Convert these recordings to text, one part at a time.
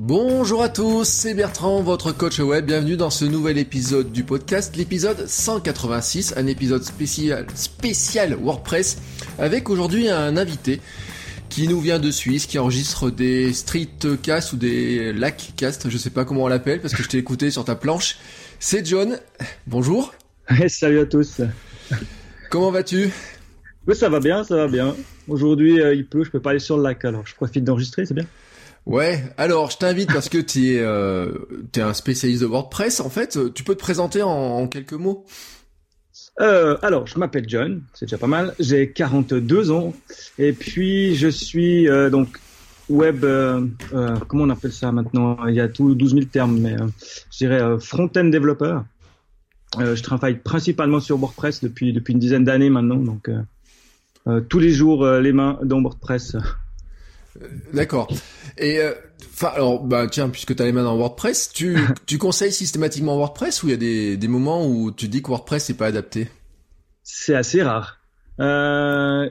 Bonjour à tous, c'est Bertrand, votre coach web. Bienvenue dans ce nouvel épisode du podcast, l'épisode 186, un épisode spécial, spécial WordPress, avec aujourd'hui un invité qui nous vient de Suisse, qui enregistre des streetcasts ou des lackcasts, je sais pas comment on l'appelle, parce que je t'ai écouté sur ta planche. C'est John. Bonjour. Salut à tous. Comment vas-tu? Oui, ça va bien, ça va bien. Aujourd'hui, euh, il pleut, je peux pas aller sur le lac, alors je profite d'enregistrer, c'est bien. Ouais, alors je t'invite parce que tu es, euh, es un spécialiste de WordPress. En fait, tu peux te présenter en, en quelques mots? Euh, Alors, je m'appelle John, c'est déjà pas mal. J'ai 42 ans et puis je suis euh, donc web, euh, euh, comment on appelle ça maintenant? Il y a tous 12 000 termes, mais je dirais front-end développeur. je travaille principalement sur WordPress depuis depuis une dizaine d'années maintenant, donc tous les jours les mains dans WordPress. D'accord. Et enfin, alors, bah tiens, puisque tu as les mains dans WordPress, tu, tu conseilles systématiquement WordPress ou il y a des, des moments où tu dis que WordPress n'est pas adapté? C'est assez rare. Euh,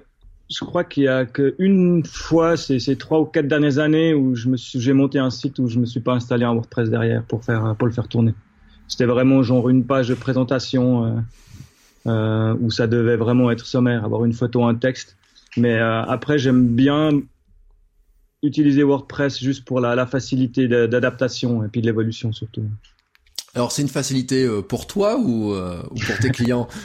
je crois qu'il y a qu'une fois, c'est ces trois ou quatre dernières années où je me suis, j'ai monté un site où je me suis pas installé un WordPress derrière pour faire, pour le faire tourner. C'était vraiment genre une page de présentation euh, euh, où ça devait vraiment être sommaire, avoir une photo, un texte. Mais euh, après, j'aime bien utiliser WordPress juste pour la, la facilité d'adaptation et puis de l'évolution surtout. Alors c'est une facilité euh, pour toi ou, euh, ou pour tes clients?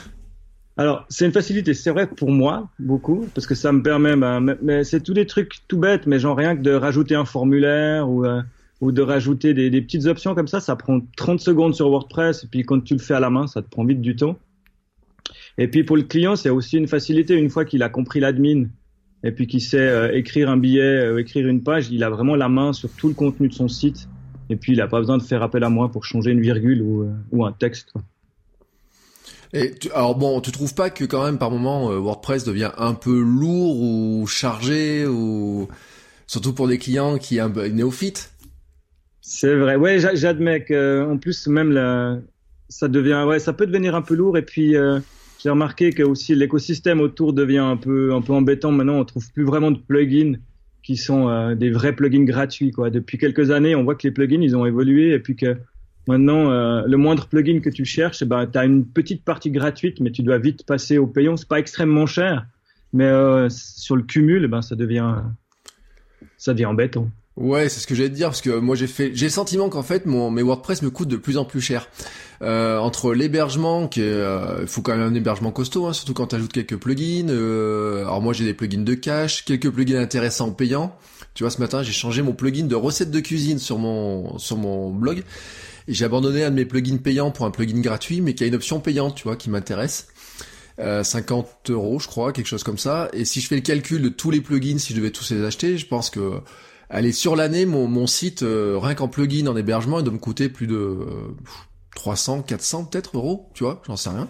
Alors c'est une facilité, c'est vrai pour moi beaucoup parce que ça me permet, ben, mais c'est tous des trucs tout bêtes, mais genre rien que de rajouter un formulaire ou euh, ou de rajouter des, des, petites options comme ça, ça prend 30 secondes sur WordPress et puis quand tu le fais à la main, ça te prend vite du temps. Et puis pour le client, c'est aussi une facilité une fois qu'il a compris l'admin et puis qui sait euh, écrire un billet, euh, écrire une page, il a vraiment la main sur tout le contenu de son site. Et puis il n'a pas besoin de faire appel à moi pour changer une virgule ou, euh, ou un texte. Quoi. Et tu, alors bon, tu trouves pas que quand même par moment WordPress devient un peu lourd ou chargé ou surtout pour des clients qui un peu néophytes? C'est vrai, ouais, j'admets que en plus même la, ça devient, ouais, ça peut devenir un peu lourd et puis euh, j'ai remarqué que aussi l'écosystème autour devient un peu un peu embêtant. Maintenant, on trouve plus vraiment de plugins qui sont euh, des vrais plugins gratuits. Depuis quelques années, on voit que les plugins ils ont évolué et puis que maintenant euh, le moindre plugin que tu cherches, eh ben tu as une petite partie gratuite, mais tu dois vite passer au payant. C'est pas extrêmement cher, mais euh, sur le cumul, eh ben ça devient ça devient embêtant. Ouais, c'est ce que j'allais te dire parce que moi j'ai fait, j'ai le sentiment qu'en fait mon mes WordPress me coûtent de plus en plus cher. Euh, entre l'hébergement, qui euh, il faut quand même un hébergement costaud, hein, surtout quand tu ajoutes quelques plugins. Euh, alors moi j'ai des plugins de cache, quelques plugins intéressants payants. Tu vois, ce matin j'ai changé mon plugin de recettes de cuisine sur mon sur mon blog j'ai abandonné un de mes plugins payants pour un plugin gratuit, mais qui a une option payante, tu vois, qui m'intéresse. Euh, 50 euros, je crois, quelque chose comme ça. Et si je fais le calcul de tous les plugins, si je devais tous les acheter, je pense que Allez, sur l'année, mon, site, euh, rien qu'en plugin, en hébergement, il doit me coûter plus de euh, 300, 400 peut-être euros, tu vois, j'en sais rien.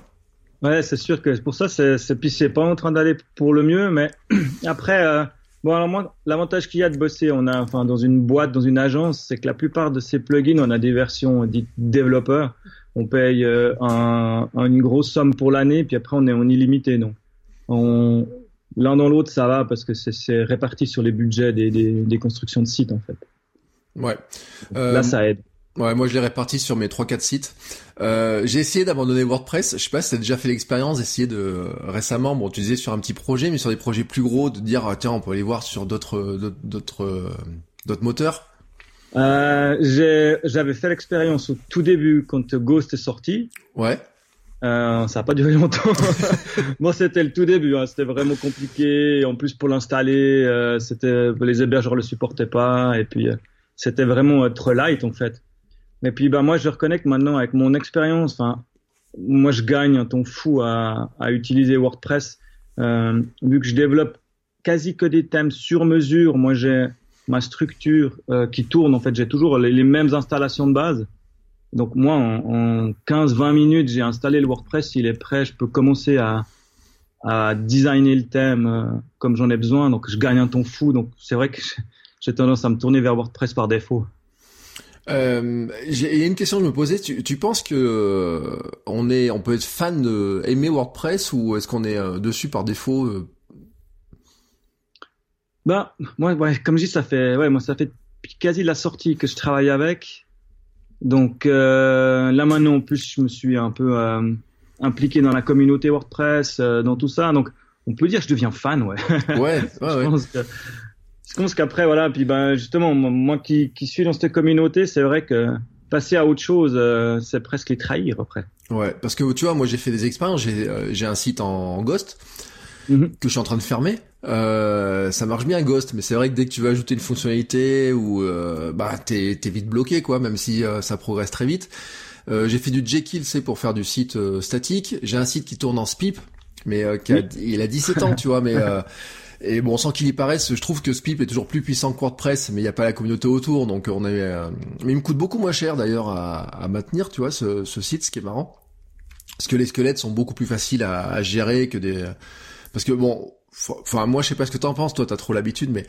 Ouais, c'est sûr que pour ça, c'est, c'est, pas en train d'aller pour le mieux, mais après, euh, bon, alors moi, l'avantage qu'il y a de bosser, on a, enfin, dans une boîte, dans une agence, c'est que la plupart de ces plugins, on a des versions dites développeurs. On paye euh, un, une grosse somme pour l'année, puis après, on est en illimité, donc. On, l'un dans l'autre, ça va parce que c'est réparti sur les budgets des, des, des, constructions de sites en fait. Ouais. Euh, Là, ça aide. Ouais, moi je l'ai réparti sur mes 3-4 sites. Euh, j'ai essayé d'abandonner WordPress. Je sais pas si t'as déjà fait l'expérience d'essayer de récemment, bon, tu disais sur un petit projet, mais sur des projets plus gros, de dire ah, tiens, on peut aller voir sur d'autres d'autres d'autres moteurs. Euh, j'avais fait l'expérience au tout début quand Ghost est sorti. Ouais. Euh, ça n'a pas duré longtemps. Moi, c'était le tout début. Hein. C'était vraiment compliqué. En plus, pour l'installer, euh, c'était les hébergeurs le supportaient pas. Et puis, euh, c'était vraiment trop light en fait. Mais puis, bah moi, je reconnais que maintenant, avec mon expérience, enfin, moi, je gagne un ton fou à, à utiliser WordPress. Euh, vu que je développe quasi que des thèmes sur mesure. Moi, j'ai ma structure euh, qui tourne. En fait, j'ai toujours les, mêmes installations de base. Donc moi, en, en 15-20 minutes, j'ai installé le WordPress, il est prêt, je peux commencer à, à designer le thème euh, comme j'en ai besoin. Donc je gagne un temps fou. Donc c'est vrai que j'ai tendance à me tourner vers WordPress par défaut. Euh, il y a une question que je me posais. Tu, tu penses que euh, on est, on peut être fan de aimer WordPress ou est-ce qu'on est euh, dessus par défaut Bah, moi, ouais, comme je dis, ça fait, ouais, moi, ça fait quasi la sortie que je travaille avec. Donc là maintenant, en plus, je me suis un peu impliqué dans la communauté WordPress, dans tout ça. Donc, on peut dire que je deviens fan, ouais. Ouais, ouais, ouais. pense que je pense qu'après, voilà, puis ben justement, moi qui, qui suis dans cette communauté, c'est vrai que passer à autre chose, euh, c'est presque les trahir après. Ouais, parce que tu vois, moi j'ai fait des expériences, j'ai euh, j'ai un site en, Ghost mhm. que je suis en train de fermer. Euh, ça marche bien Ghost, mais c'est vrai que dès que tu veux ajouter une fonctionnalité ou euh, bah t'es t'es vite bloqué quoi, même si ça progresse très vite. j'ai fait du Jekyll, c'est pour faire du site statique. J'ai un site qui tourne en SPIP, mais qui a, il a 17 ans, tu vois, mais Et bon, sans qu'il y paraisse, je trouve que Spip est toujours plus puissant que WordPress, mais il n'y a pas la communauté autour, donc on est. Euh, mais il me coûte beaucoup moins cher d'ailleurs à, à, maintenir, tu vois, ce, ce, site, ce qui est marrant, parce que les squelettes sont beaucoup plus faciles à, à gérer que des. Parce que bon, enfin moi je sais pas ce que t'en penses, toi t'as trop l'habitude, mais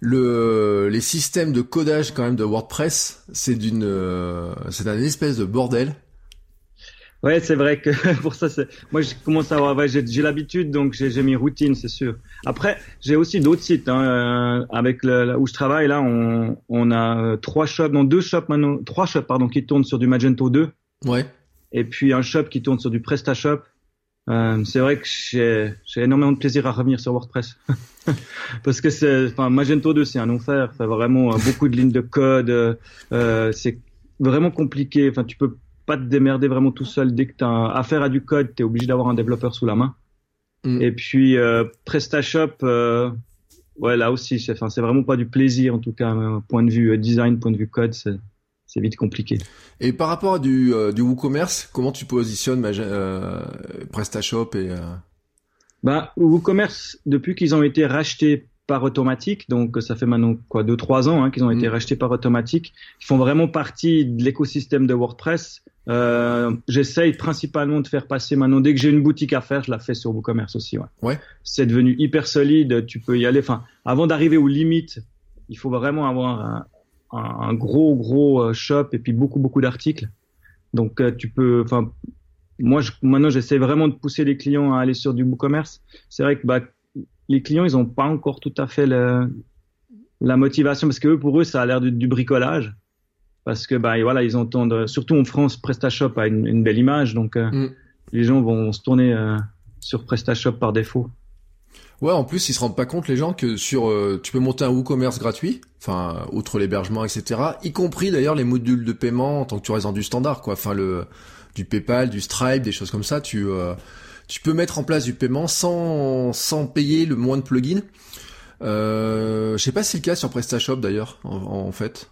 le les systèmes de codage quand même de WordPress, c'est d'une, euh, c'est un espèce de bordel. Ouais, c'est vrai que pour ça, c'est... moi, je commence à avoir, ouais, j'ai, l'habitude, donc j'ai, mis routine, c'est sûr. Après, j'ai aussi d'autres sites, hein, euh, avec le, là où je travaille, là, on, on a euh, trois shops, non, deux shops maintenant, trois shops, pardon, qui tournent sur du Magento 2. Ouais. Et puis un shop qui tourne sur du PrestaShop. Euh, c'est vrai que j'ai, énormément de plaisir à revenir sur WordPress. Parce que c'est, enfin, Magento 2, c'est un enfer. C'est vraiment euh, beaucoup de lignes de code. Euh, c'est vraiment compliqué. Enfin, tu peux pas te démerder vraiment tout seul. Dès que tu as affaire à du code, tu es obligé d'avoir un développeur sous la main. Mm. Et puis euh, PrestaShop, euh, ouais là aussi, c'est enfin, vraiment pas du plaisir en tout cas, point de vue euh, design, point de vue code, c'est c'est vite compliqué. Et par rapport à du, euh, du WooCommerce, comment tu positionnes euh, PrestaShop et bah, WooCommerce, depuis qu'ils ont été rachetés par Automatique, donc ça fait maintenant quoi deux trois ans hein, qu'ils ont été mm. rachetés par Automatique, ils font vraiment partie de l'écosystème de WordPress. Euh, J'essaye principalement de faire passer maintenant dès que j'ai une boutique à faire, je la fais sur WooCommerce aussi. Ouais. ouais. C'est devenu hyper solide, tu peux y aller. Enfin, avant d'arriver aux limites, il faut vraiment avoir un, un, un gros gros euh, shop et puis beaucoup beaucoup d'articles. Donc euh, tu peux, enfin moi je, maintenant j'essaie vraiment de pousser les clients à aller sur du WooCommerce. C'est vrai que bah les clients, ils ont pas encore tout à fait le, la motivation parce que eux, pour eux, ça a l'air du, bricolage. Parce que, bah, voilà, ils entendent, surtout en France, PrestaShop a une, une belle image, donc euh, mm. les gens vont se tourner euh, sur PrestaShop par défaut. Ouais, en plus, ils se rendent pas compte, les gens, que sur, euh, tu peux monter un WooCommerce gratuit, enfin, outre l'hébergement, etc., y compris d'ailleurs les modules de paiement, en tant que tu restes dans du standard, quoi, enfin, le, du PayPal, du Stripe, des choses comme ça, tu, tu peux mettre en place du paiement sans, sans payer le moins de plugins. Euh, je sais pas si c'est le cas sur PrestaShop d'ailleurs, en, fait.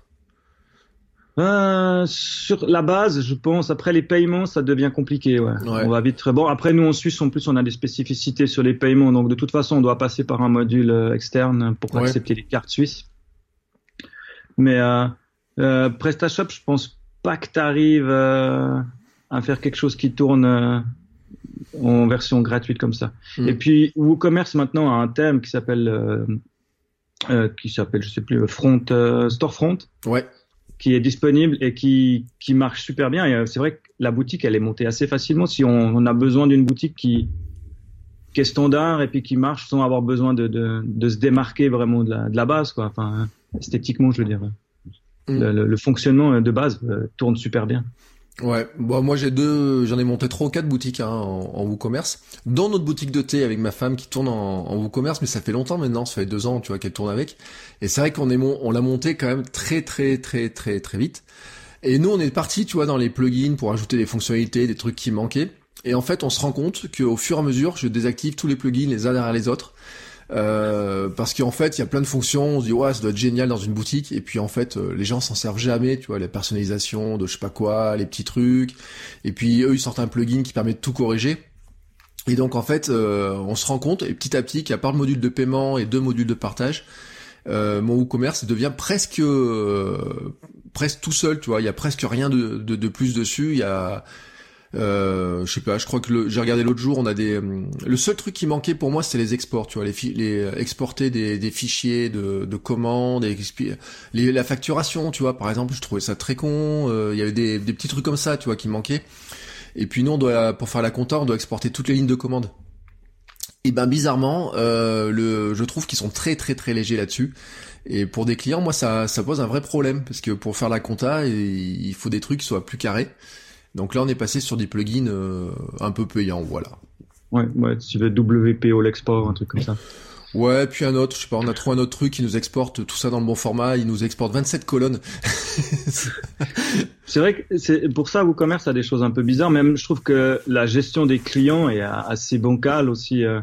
Euh, sur la base, je pense. Après les paiements, ça devient compliqué. Ouais. On va vite très bon. Après, nous en Suisse, en plus, on a des spécificités sur les paiements. Donc, de toute façon, on doit passer par un module euh, externe pour accepter les cartes suisses. Mais euh, euh, PrestaShop, je pense pas que tu arrives euh, à faire quelque chose qui tourne en version gratuite comme ça. Mm. Et puis WooCommerce maintenant a un thème qui s'appelle euh, euh, qui s'appelle je sais plus Front euh, Storefront. Ouais. Qui est disponible et qui qui marche super bien. Et c'est vrai que la boutique elle est montée assez facilement si on, on a besoin d'une boutique qui qui est standard et puis qui marche sans avoir besoin de, de, de se démarquer vraiment de la, de la base quoi. Enfin esthétiquement je veux dire. Mm. Le, le, fonctionnement de base tourne super bien. Ouais, bon, moi j'ai deux, j'en ai monté trois ou quatre boutiques hein, en, WooCommerce. Dans notre boutique de thé avec ma femme qui tourne en, en WooCommerce, mais ça fait longtemps maintenant, ça fait deux ans, tu vois, qu'elle tourne avec. Et c'est vrai qu'on est on l'a monté quand même très très très très très vite. Et nous on est parti, tu vois, dans les plugins pour ajouter des fonctionnalités, des trucs qui manquaient. Et en fait, on se rend compte qu'au fur et à mesure, je désactive tous les plugins les uns derrière les autres. Euh, parce qu'en fait, il y a plein de fonctions. On se dit ouais, ça doit être génial dans une boutique. Et puis en fait, euh, les gens s'en servent jamais. Tu vois, la personnalisation de je sais pas quoi, les petits trucs. Et puis eux, ils sortent un plugin qui permet de tout corriger. Et donc en fait, euh, on se rend compte et petit à petit qu'à part le module de paiement et deux modules de partage, euh, mon WooCommerce devient presque euh, presque tout seul, tu vois. Il y a presque rien de, de, de plus dessus. Il y a euh, je sais pas, je crois que j'ai regardé l'autre jour, on a des. Le seul truc qui manquait pour moi, c'était les exports, tu vois, les, les exporter des, fichiers de, de commandes, les, la facturation, tu vois, par exemple, je trouvais ça très con. Euh, il y avait des, des petits trucs comme ça, tu vois, qui manquaient. Et puis nous, on doit, pour faire la compta, on doit exporter toutes les lignes de commande. Et ben bizarrement, euh, je trouve qu'ils sont très très très légers là-dessus. Et pour des clients, moi, ça, ça pose un vrai problème parce que pour faire la compta, il faut des trucs qui soient plus carrés. Donc là, on est passé sur des plugins euh, un peu payants, voilà. Ouais, ouais, tu veux WPO l'export, un truc comme ça. Ouais, puis un autre, je sais pas, on a trouvé un autre truc qui nous exporte tout ça dans le bon format, il nous exporte 27 colonnes. c'est vrai que c'est pour ça WooCommerce a des choses un peu bizarres, même je trouve que la gestion des clients est assez bancale aussi euh,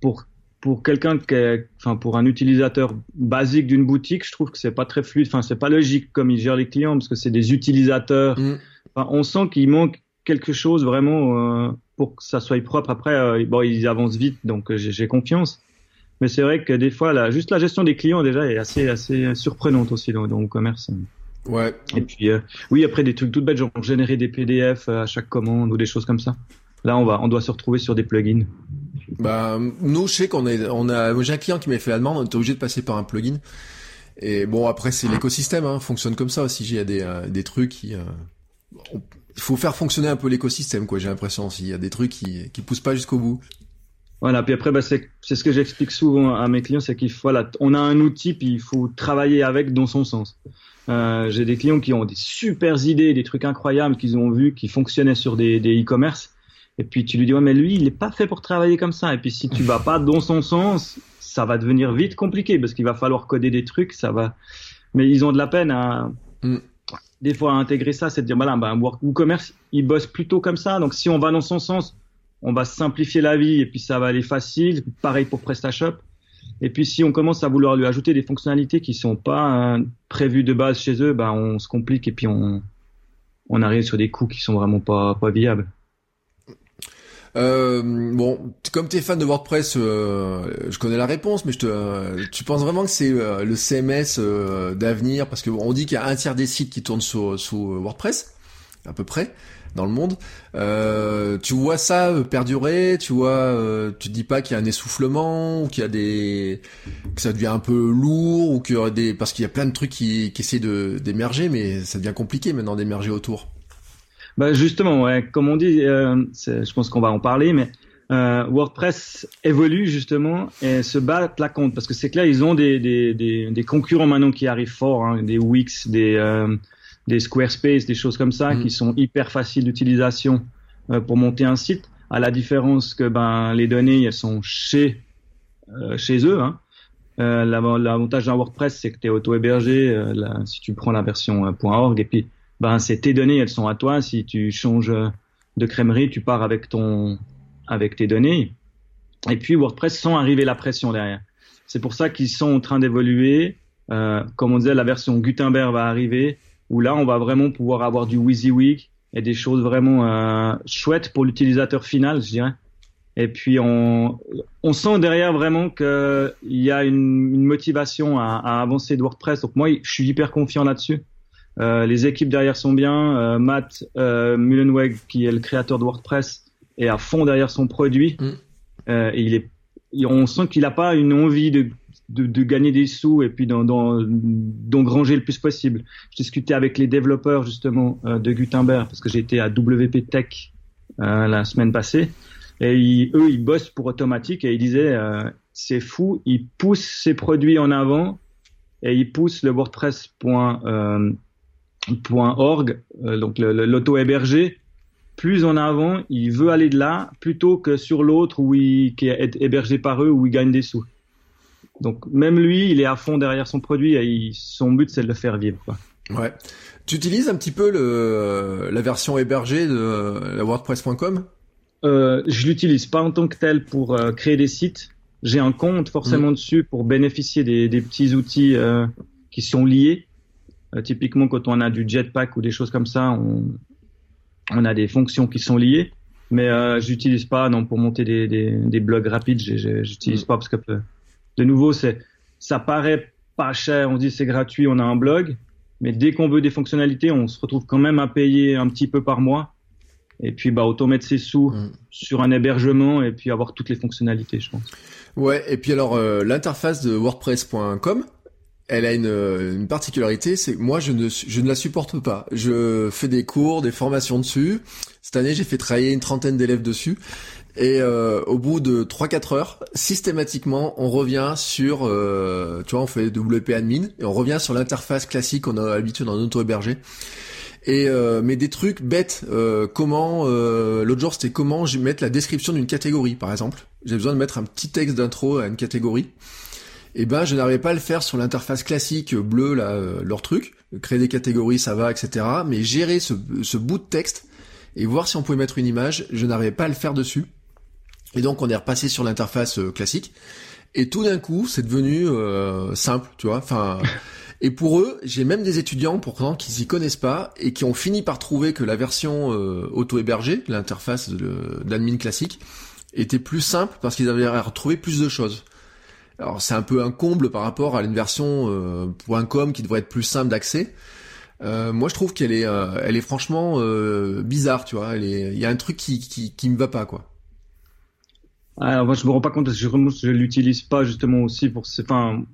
pour pour quelqu'un qui est, enfin pour un utilisateur basique d'une boutique, je trouve que c'est pas très fluide, enfin c'est pas logique comme il gère les clients parce que c'est des utilisateurs. Mm on sent qu'il manque quelque chose vraiment euh, pour que ça soit propre. Après, euh, bon, ils avancent vite, donc euh, j'ai confiance. Mais c'est vrai que des fois, là, juste la gestion des clients déjà est assez assez surprenante aussi dans, le commerce. Ouais. Et puis oui, après des trucs tout bêtes, genre générer des PDF à chaque commande ou des choses comme ça. Là, on va, on doit se retrouver sur des plugins. Bah, nous, je sais qu'on est, on a, j'ai un client qui m'a fait la demande, on est obligé de passer par un plugin. Et bon, après, c'est l'écosystème, hein, fonctionne comme ça aussi. Il y a des, des trucs qui, il faut faire fonctionner un peu l'écosystème, quoi. J'ai l'impression s'il y a des trucs qui qui poussent pas jusqu'au bout. Voilà, puis après, bah, c'est ce que j'explique souvent à mes clients, c'est qu'il voilà, on a un outil, puis il faut travailler avec dans son sens. Euh, J'ai des clients qui ont des super idées, des trucs incroyables qu'ils ont vus, qui fonctionnaient sur des e-commerce. et puis tu lui dis, ouais, mais lui, il n'est pas fait pour travailler comme ça. Et puis si tu vas pas dans son sens, ça va devenir vite compliqué parce qu'il va falloir coder des trucs, ça va. Mais ils ont de la peine à, mm des fois intégrer ça, c'est de dire, voilà, bah, un WooCommerce, il bosse plutôt comme ça. Donc, si on va dans son sens, on va simplifier la vie et puis ça va aller facile. Pareil pour PrestaShop. Et puis, si on commence à vouloir lui ajouter des fonctionnalités qui sont pas euh, prévues de base chez eux, bah, on se complique et puis on, on arrive sur des coûts qui sont vraiment pas, pas viables. Euh, bon, comme tu es fan de WordPress, euh, je connais la réponse, mais je te, euh, tu penses vraiment que c'est euh, le CMS d'avenir? Parce qu'on dit qu'il y a un tiers des sites qui tournent sous, sous WordPress, à peu près, dans le monde. tu vois ça perdurer? Tu vois, tu te dis pas qu'il y a un essoufflement ou qu'il y a des, que ça devient un peu lourd ou qu'il y aurait des, parce qu'il y a plein de trucs qui, qui essaient d'émerger, mais ça devient compliqué maintenant d'émerger autour. Bah justement, ouais, comme on dit, euh, je pense qu'on va en parler, mais euh, WordPress évolue justement et se bat la compte parce que c'est clair, ils ont des, des, des, des, concurrents maintenant qui arrivent fort, hein, des Wix, des, euh, des Squarespace, des choses comme ça, mm. qui sont hyper faciles d'utilisation euh, pour monter un site. À la différence que ben les données elles sont chez euh, chez eux. Hein. L'avantage d'un WordPress, c'est que tu es auto-hébergé. si tu prends la version .org et puis ben c'est tes données, elles sont à toi. Si tu changes de crèmerie, tu pars avec ton avec tes données. Et puis WordPress sent arriver la pression derrière. C'est pour ça qu'ils sont en train d'évoluer. Euh, comme on disait, la version Gutenberg va arriver, où là on va vraiment pouvoir avoir du WYSIWYG et des choses vraiment euh, chouettes pour l'utilisateur final, je dirais. Et puis on, on sent derrière vraiment qu'il y a une, une motivation à, à, avancer de WordPress. Donc moi, je suis hyper confiant là-dessus. Euh, les équipes derrière sont bien. Euh, Matt euh, Mullenweg, qui est le créateur de WordPress, est à fond derrière son produit. Mm. Euh, et il est, on sent qu'il n'a pas une envie de, de, de, gagner des sous et puis d'engranger le plus possible. Je discutais avec les développeurs justement euh, de Gutenberg parce que j'étais à WP Tech la semaine passée. Et eux, ils bossent pour automatique et ils disaient, c'est fou, ils poussent ses produits en avant et ils poussent le WordPress. Euh, .org, euh, donc l'auto-hébergé, plus en avant, il veut aller de là plutôt que sur l'autre où il, qui est hébergé par eux où il gagne des sous. Donc même lui, il est à fond derrière son produit et son but c'est de le faire vivre. Quoi. Ouais. Tu utilises un petit peu le, la version hébergée de la WordPress.com euh, Je l'utilise pas en tant que tel pour euh, créer des sites. J'ai un compte forcément mmh. dessus pour bénéficier des, des petits outils euh, qui sont liés. Euh, typiquement, quand on a du jetpack ou des choses comme ça, on, on a des fonctions qui sont liées. Mais euh, j'utilise pas non pour monter des, des, des blogs rapides. J'utilise mm. pas parce que de nouveau c'est ça paraît pas cher, on dit c'est gratuit, on a un blog, mais dès qu'on veut des fonctionnalités, on se retrouve quand même à payer un petit peu par mois. Et puis, bah, autant mettre ses sous mm. sur un hébergement et puis avoir toutes les fonctionnalités, je pense. Ouais, et puis alors, euh, l'interface de WordPress.com, elle a une, une particularité, c'est que moi, je ne, la supporte pas. Je fais des cours, des formations dessus. Cette année, j'ai fait travailler une trentaine d'élèves dessus. Et euh, au bout de 3-4 heures, systématiquement, on revient sur, euh, tu vois, on fait WP admin et on revient sur l'interface classique qu'on a l'habitude en auto-hébergé. Et euh, mais des trucs bêtes, euh, comment euh, l'autre jour c'était comment je mettre la description d'une catégorie par exemple. J'ai besoin de mettre un petit texte d'intro à une catégorie. Eh ben je n'arrivais pas à le faire sur l'interface classique bleue là leur truc, créer des catégories ça va etc. Mais gérer ce, ce bout de texte et voir si on pouvait mettre une image, je n'arrivais pas à le faire dessus. Et donc on est repassé sur l'interface classique. Et tout d'un coup, c'est devenu simple, tu vois. Enfin, Et pour eux, j'ai même des étudiants pourtant qui s'y connaissent pas et qui ont fini par trouver que la version euh, auto-hébergée, l'interface d'admin classique, était plus simple parce qu'ils avaient retrouvé plus de choses. Alors c'est un peu un comble par rapport à une version euh, .com qui devrait être plus simple d'accès. Euh, moi je trouve qu'elle est, euh, elle est franchement bizarre, tu vois. Il y a un truc qui, qui, qui me va pas quoi. Alors moi je me rends pas compte parce que je, je l'utilise pas justement aussi pour, enfin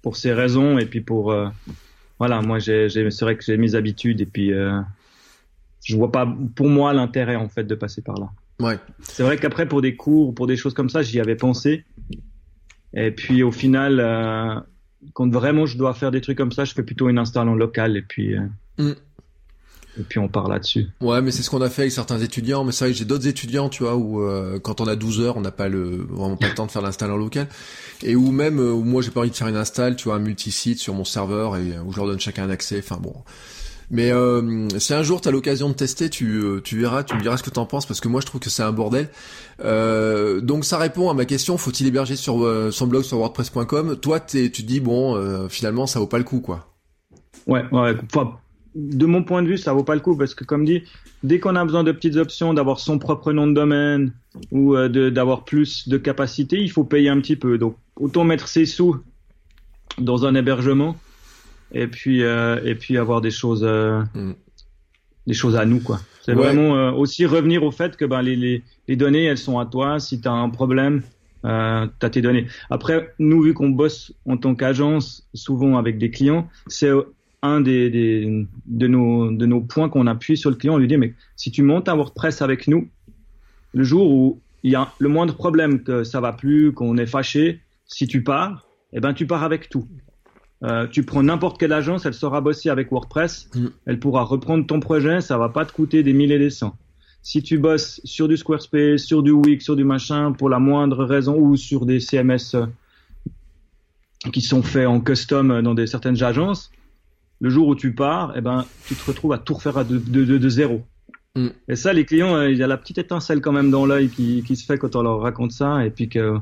pour ces raisons et puis pour voilà moi j'ai c'est vrai que j'ai mes habitudes et puis je vois pas pour moi l'intérêt en fait de passer par là. Ouais. C'est vrai qu'après pour des cours pour des choses comme ça j'y avais pensé et puis au final euh, quand vraiment je dois faire des trucs comme ça je fais plutôt une install en local et puis mm et puis on part là-dessus. Ouais, mais c'est ce qu'on a fait avec certains étudiants. Mais c'est vrai que j'ai d'autres étudiants, tu vois, où euh, quand on a 12 heures, on n'a pas le vraiment pas le temps de faire l'install en local. Et où même, où moi j'ai pas envie de faire une install, tu vois, un multisite sur mon serveur et où je leur donne chacun un accès. Enfin bon. Mais euh, si un jour tu as l'occasion de tester, tu, euh, tu verras, tu me diras ce que t'en penses parce que moi je trouve que c'est un bordel. Euh, donc ça répond à ma question, faut-il héberger sur son blog sur wordpress.com Toi tu te dis bon, finalement ça vaut pas le coup quoi. Ouais, ouais, de mon point de vue, ça vaut pas le coup parce que, comme dit, dès qu'on a besoin de petites options, d'avoir son propre nom de domaine ou d'avoir plus de capacité, il faut payer un petit peu. Donc, autant mettre ses sous dans un hébergement et puis euh, et puis avoir des choses euh, mm. des choses à nous quoi. C'est vraiment aussi revenir au fait que ben les, les, les données elles sont à toi. Si tu as un problème, euh, tu as tes données. Après, nous, vu qu'on bosse en tant qu'agence, souvent avec des clients, c'est un des, des, de, nos, de nos points qu'on appuie sur le client, on lui dit, mais si tu montes un WordPress avec nous, le jour où il y a le moindre problème que ça va plus, qu'on est fâché, si tu pars, eh ben tu pars avec tout. Euh, tu prends n'importe quelle agence, elle saura bosser avec WordPress, mm. elle pourra reprendre ton projet, ça va pas te coûter des mille et des cents. Si tu bosses sur du Squarespace, sur du Wix, sur du machin, pour la moindre raison, ou sur des CMS euh, qui sont faits en custom dans des certaines agences, le jour où tu pars, eh ben, tu te retrouves à tout refaire de, de, de, zéro. Mm. Et ça, les clients, euh, il y a la petite étincelle quand même dans l'œil qui, qui se fait quand on leur raconte ça, et puis que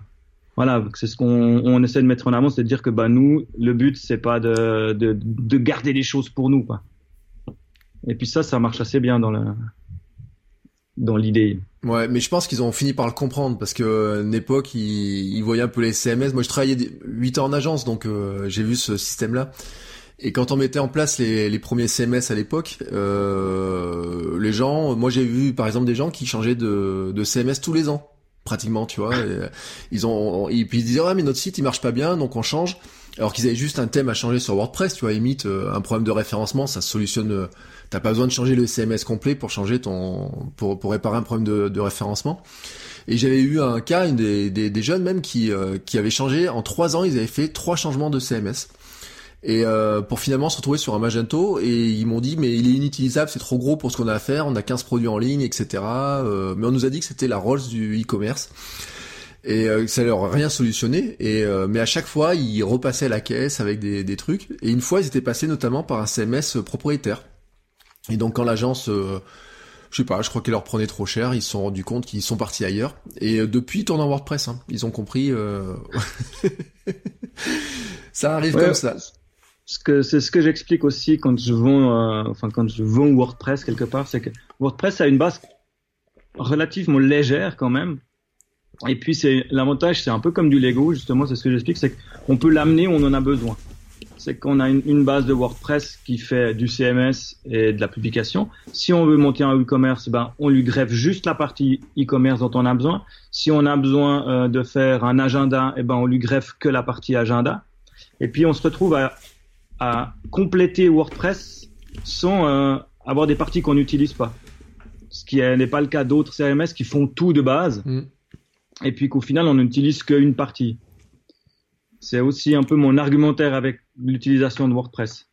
voilà, c'est ce qu'on on essaie de mettre en avant, c'est de dire que bah nous, le but c'est pas de, de, de garder les choses pour nous, quoi. Et puis ça, ça marche assez bien dans le dans l'idée. Ouais, mais je pense qu'ils ont fini par le comprendre parce que euh, une époque ils, ils voyaient un peu les CMS. Moi, je travaillais 8 ans en agence, donc euh, j'ai vu ce système-là. Et quand on mettait en place les, les premiers CMS à l'époque, euh, les gens, moi j'ai vu par exemple des gens qui changeaient de, de CMS tous les ans, pratiquement, tu vois. Et, ils ont, puis ils disaient ah mais notre site il marche pas bien, donc on change. Alors qu'ils avaient juste un thème à changer sur WordPress, tu vois, Emit, euh, un problème de référencement, ça se solutionne. Euh, t'as pas besoin de changer le CMS complet pour changer ton, pour, réparer un problème de, référencement. Et j'avais eu un cas, une des, des, jeunes même qui, euh, qui avaient changé en trois ans, ils avaient fait trois changements de CMS et euh, pour finalement se retrouver sur un Magento et ils m'ont dit mais il est inutilisable, c'est trop gros pour ce qu'on a à faire, on a 15 produits en ligne, etc. Euh, mais on nous a dit que c'était la Rolls du e-commerce et euh, ça leur a rien solutionné et mais à chaque fois ils repassaient à la caisse avec des, des, trucs et une fois ils étaient passés notamment par un CMS propriétaire et donc quand l'agence je sais pas, je crois qu'elle leur prenait trop cher, ils se sont rendus compte qu'ils sont partis ailleurs. Et depuis, ils tournent en WordPress. Hein. Ils ont compris. ça arrive comme ça ce que c'est ce que j'explique aussi quand je vends euh, enfin quand je vends WordPress quelque part c'est que WordPress a une base relativement légère quand même Et puis c'est l'avantage, c'est un peu comme du Lego justement, c'est ce que j'explique, c'est qu'on peut l'amener où on en a besoin. C'est qu'on a une, base de WordPress qui fait du CMS et de la publication. Si on veut monter un e-commerce, ben on lui greffe juste la partie e-commerce dont on a besoin. Si on a besoin euh, de faire un agenda, et eh ben on lui greffe que la partie agenda. Et puis on se retrouve à, à compléter WordPress sans euh, avoir des parties qu'on n'utilise pas. Ce qui n'est pas le cas d'autres CMS qui font tout de base. Mm et puis qu'au final on n'utilise qu'une partie. C'est aussi un peu mon argumentaire avec l'utilisation de WordPress.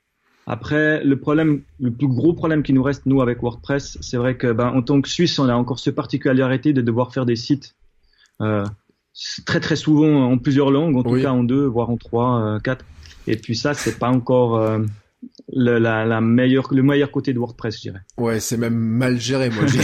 Après, le problème, le plus gros problème qui nous reste nous avec WordPress, c'est vrai que ben, en tant que Suisse, on a encore ce particularité de devoir faire des sites euh, très très souvent en plusieurs langues, en tout cas en deux, voire en trois, euh, quatre. Et puis ça, c'est pas encore euh, le, la, la meilleure, le meilleur côté de WordPress, je dirais. Ouais, c'est même mal géré, moi.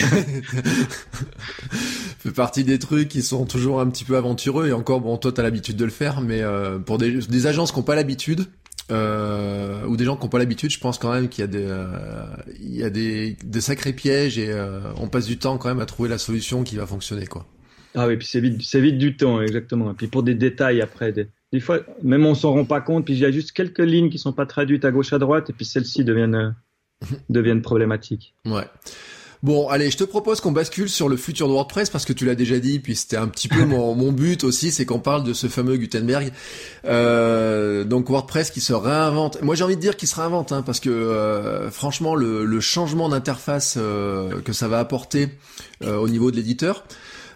Fait partie des trucs qui sont toujours un petit peu aventureux et encore, bon, toi, t'as l'habitude de le faire, mais euh, pour des, des agences qui n'ont pas l'habitude, euh, ou des gens qui n'ont pas l'habitude, je pense quand même qu'il y a des, euh, il y a des, des sacrés pièges et on passe du temps quand même à trouver la solution qui va fonctionner, quoi. Ah oui, puis c'est vite, c'est vite du temps, exactement. Et puis pour des détails après, des, des fois, même on s'en rend pas compte, puis il y a juste quelques lignes qui sont pas traduites à gauche à droite, et puis celles-ci deviennent euh, deviennent problématiques. Ouais. Bon, allez, je te propose qu'on bascule sur le futur de WordPress parce que tu l'as déjà dit, puis c'était un petit peu mon, mon but aussi, c'est qu'on parle de ce fameux Gutenberg. Euh, donc WordPress qui se réinvente. Moi, j'ai envie de dire qu'il se réinvente, hein, parce que euh, franchement, le, le changement d'interface euh, que ça va apporter au niveau de l'éditeur,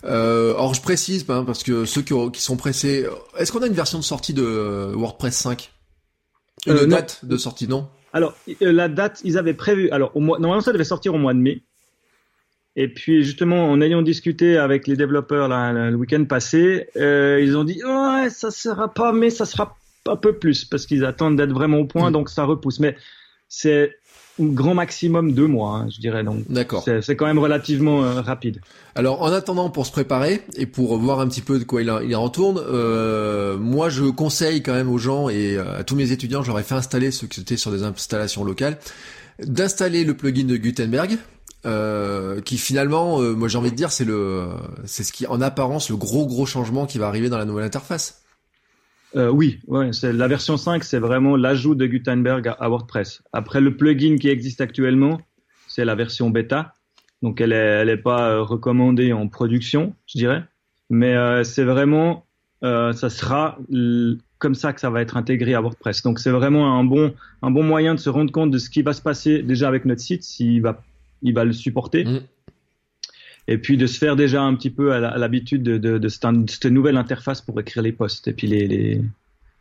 euh, or, je précise, hein, parce que ceux qui, qui sont pressés, est-ce qu'on a une version de sortie de WordPress 5 Une euh, date de sortie, non? Alors, euh, la date, ils avaient prévu. Alors, au mois, normalement, ça devait sortir au mois de mai. Et puis, justement, en ayant discuté avec les développeurs là, le week-end passé, euh, ils ont dit ouais, ça sera pas, mais ça sera un peu plus parce qu'ils attendent d'être vraiment au point, mm. donc ça repousse. Mais c'est grand maximum deux mois, hein, je dirais. Donc, d'accord. C'est quand même relativement euh, rapide. Alors, en attendant, pour se préparer et pour voir un petit peu de quoi il, il en retourne, euh, moi, je conseille quand même aux gens et euh, à tous mes étudiants, j'aurais fait installer ceux qui étaient sur des installations locales, d'installer le plugin de Gutenberg. Euh, qui finalement, moi j'ai envie de dire, c'est le, c'est ce qui, en apparence, le gros gros changement qui va arriver dans la nouvelle interface. Euh, oui, ouais, c'est la version 5, c'est vraiment l'ajout de Gutenberg à, WordPress. Après, le plugin qui existe actuellement, c'est la version bêta, donc elle est, elle est pas euh, recommandée en production, je dirais, mais euh, c'est vraiment, euh, ça sera comme ça que ça va être intégré à WordPress. Donc c'est vraiment un bon, un bon moyen de se rendre compte de ce qui va se passer déjà avec notre site, s'il va, il va le supporter. Mmh et puis de se faire déjà un petit peu à l'habitude de, de, de, cette, nouvelle interface pour écrire les posts et puis les, les,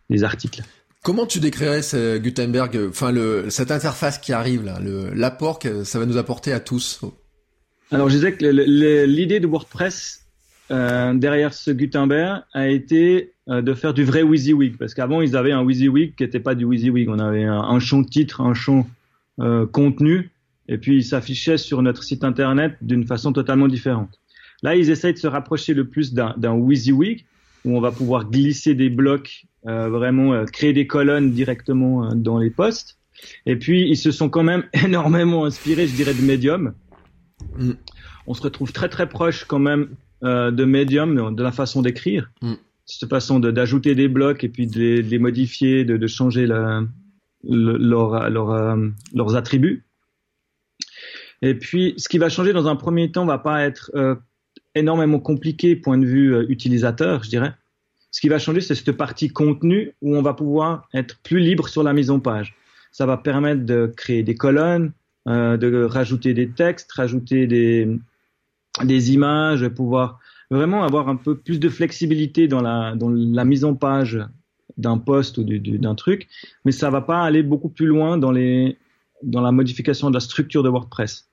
les articles. Comment tu décrirais ce Gutenberg, enfin le, cette interface qui arrive là, l'apport que ça va nous apporter à tous? Alors je disais que l'idée de WordPress euh, derrière ce Gutenberg a été euh, de faire du vrai WYSIWYG. Parce qu'avant ils avaient un WYSIWYG qui n'était pas du WYSIWYG, on avait un, un champ titre, un champ euh, contenu et puis il s'affichait sur notre site internet d'une façon totalement différente. Là, ils essayent de se rapprocher le plus d'un WYSIWYG où on va pouvoir glisser des blocs, euh, vraiment euh, créer des colonnes directement euh, dans les posts. Et puis ils se sont quand même énormément inspirés, je dirais, de Medium. Mm. On se retrouve très très proche quand même de Medium, de la façon d'écrire, mm. cette façon d'ajouter des blocs et puis de les, de les modifier, de, de changer la, le, leur, leur, leurs attributs. Et puis, ce qui va changer dans un premier temps va pas être euh, énormément compliqué point de vue euh, utilisateur, je dirais. Ce qui va changer, c'est cette partie contenu où on va pouvoir être plus libre sur la mise en page. Ça va permettre de créer des colonnes, euh, de rajouter des textes, rajouter des, des images, pouvoir vraiment avoir un peu plus de flexibilité dans la, dans la mise en page d'un poste ou d'un truc, mais ça va pas aller beaucoup plus loin dans les dans la modification de la structure de WordPress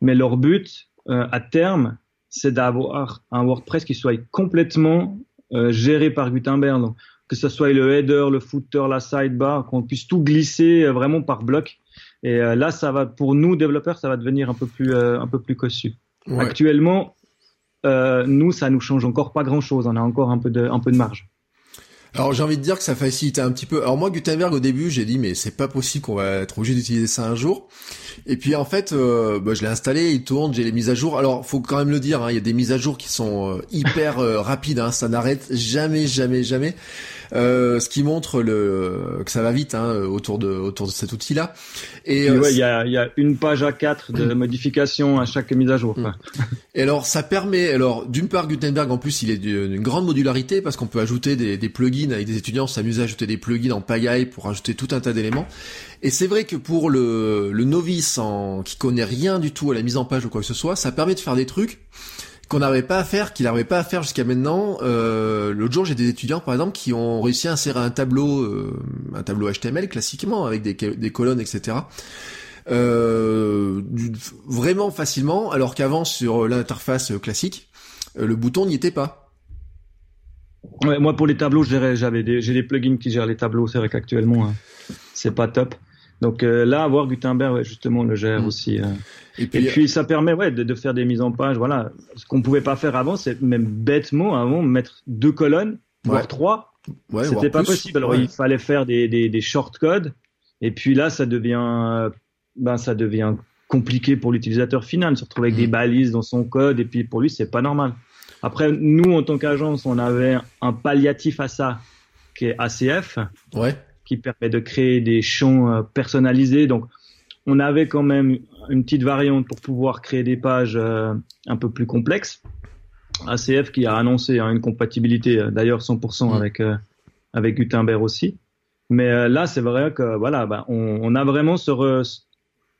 mais leur but euh, à terme, c'est d'avoir un WordPress qui soit complètement euh, géré par Gutenberg. Donc, que ce soit le header, le footer, la sidebar, qu'on puisse tout glisser euh, vraiment par bloc. Et là, ça va pour nous développeurs, ça va devenir un peu plus un peu plus cossu. Actuellement, nous, ça nous change encore pas grand chose. On a encore un peu de un peu de marge. Alors j'ai envie de dire que ça facilite un petit peu. Alors moi Gutenberg au début j'ai dit mais c'est pas possible qu'on va être obligé d'utiliser ça un jour. Et puis en fait euh, bah, je l'ai installé, il tourne, j'ai les mises à jour. Alors faut quand même le dire, hein, il y a des mises à jour qui sont euh, hyper euh, rapides, hein, ça n'arrête jamais jamais jamais. Euh, ce qui montre le que ça va vite hein, autour de autour de cet outil-là. Et euh, il y, a, y a une page à 4 de modification à chaque mise à jour. Quoi. Et alors ça permet alors d'une part Gutenberg en plus il est d'une grande modularité parce qu'on peut ajouter des, des plugins avec des étudiants s'amuser à ajouter des plugins en pagaille pour ajouter tout un tas d'éléments. Et c'est vrai que pour le, le novice en, qui connaît rien du tout à la mise en page ou quoi que ce soit, ça permet de faire des trucs qu'on n'arrivait pas à faire, qu'il n'arrivait pas à faire jusqu'à maintenant. Euh, L'autre jour, j'ai des étudiants, par exemple, qui ont réussi à insérer un tableau, euh, un tableau HTML classiquement avec des, des colonnes, etc. Euh, vraiment facilement, alors qu'avant sur l'interface classique, euh, le bouton n'y était pas. Moi pour les tableaux, j'avais des, j'ai des plugins qui gèrent les tableaux. C'est vrai qu'actuellement, hein, c'est pas top. Donc euh, là, avoir Gutenberg, ouais, justement, le gère mm. aussi. Euh. Et puis, et puis, ça permet ouais, de, de, faire des mises en page. Voilà, ce qu'on pouvait pas faire avant, c'est même bêtement avant mettre deux colonnes, voire trois. Ouais, C'était pas possible. Alors il fallait faire des, des, des short codes. Et puis là, ça devient, ben ça devient compliqué pour l'utilisateur final, se retrouver avec des mm. balises dans son code. Et puis pour lui, c'est pas normal. Après, nous, en tant qu'agence, on avait un palliatif à ça, qui est ACF. Ouais qui permet de créer des champs euh, personnalisés. Donc, on avait quand même une petite variante pour pouvoir créer des pages euh, un peu plus complexes. ACF qui a annoncé hein, une compatibilité euh, d'ailleurs 100% mm. avec avec Gutenberg aussi. Mais là, c'est vrai que voilà, bah, on, on, a vraiment ce re,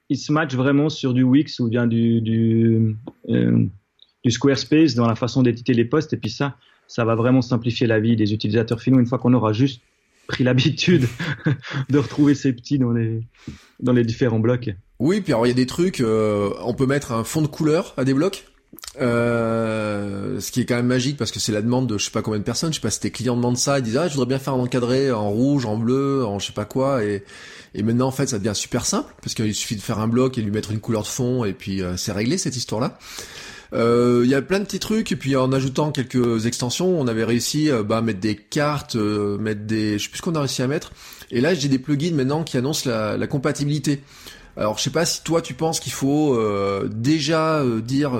il se match vraiment sur du Wix ou bien du du, du Squarespace dans la façon d'éditer les posts. Et puis ça, ça va vraiment simplifier la vie des utilisateurs finaux une fois qu'on aura juste pris l'habitude de retrouver ces petits dans les dans les différents blocs. Oui, puis alors il y a des trucs, euh, on peut mettre un fond de couleur à des blocs. Euh, ce qui est quand même magique parce que c'est la demande de je sais pas combien de personnes, je sais pas si tes clients demandent ça, ils disent ah je voudrais bien faire un encadré en rouge, en bleu, en je sais pas quoi et et maintenant en fait ça devient super simple parce qu'il suffit de faire un bloc et lui mettre une couleur de fond et puis euh, c'est réglé cette histoire là. Euh, il y a plein de petits trucs et puis en ajoutant quelques extensions, on avait réussi euh, bah, à mettre des cartes, euh, mettre des, je sais plus ce qu'on a réussi à mettre. Et là, j'ai des plugins maintenant qui annoncent la, la, compatibilité. Alors, je sais pas si toi tu penses qu'il faut déjà dire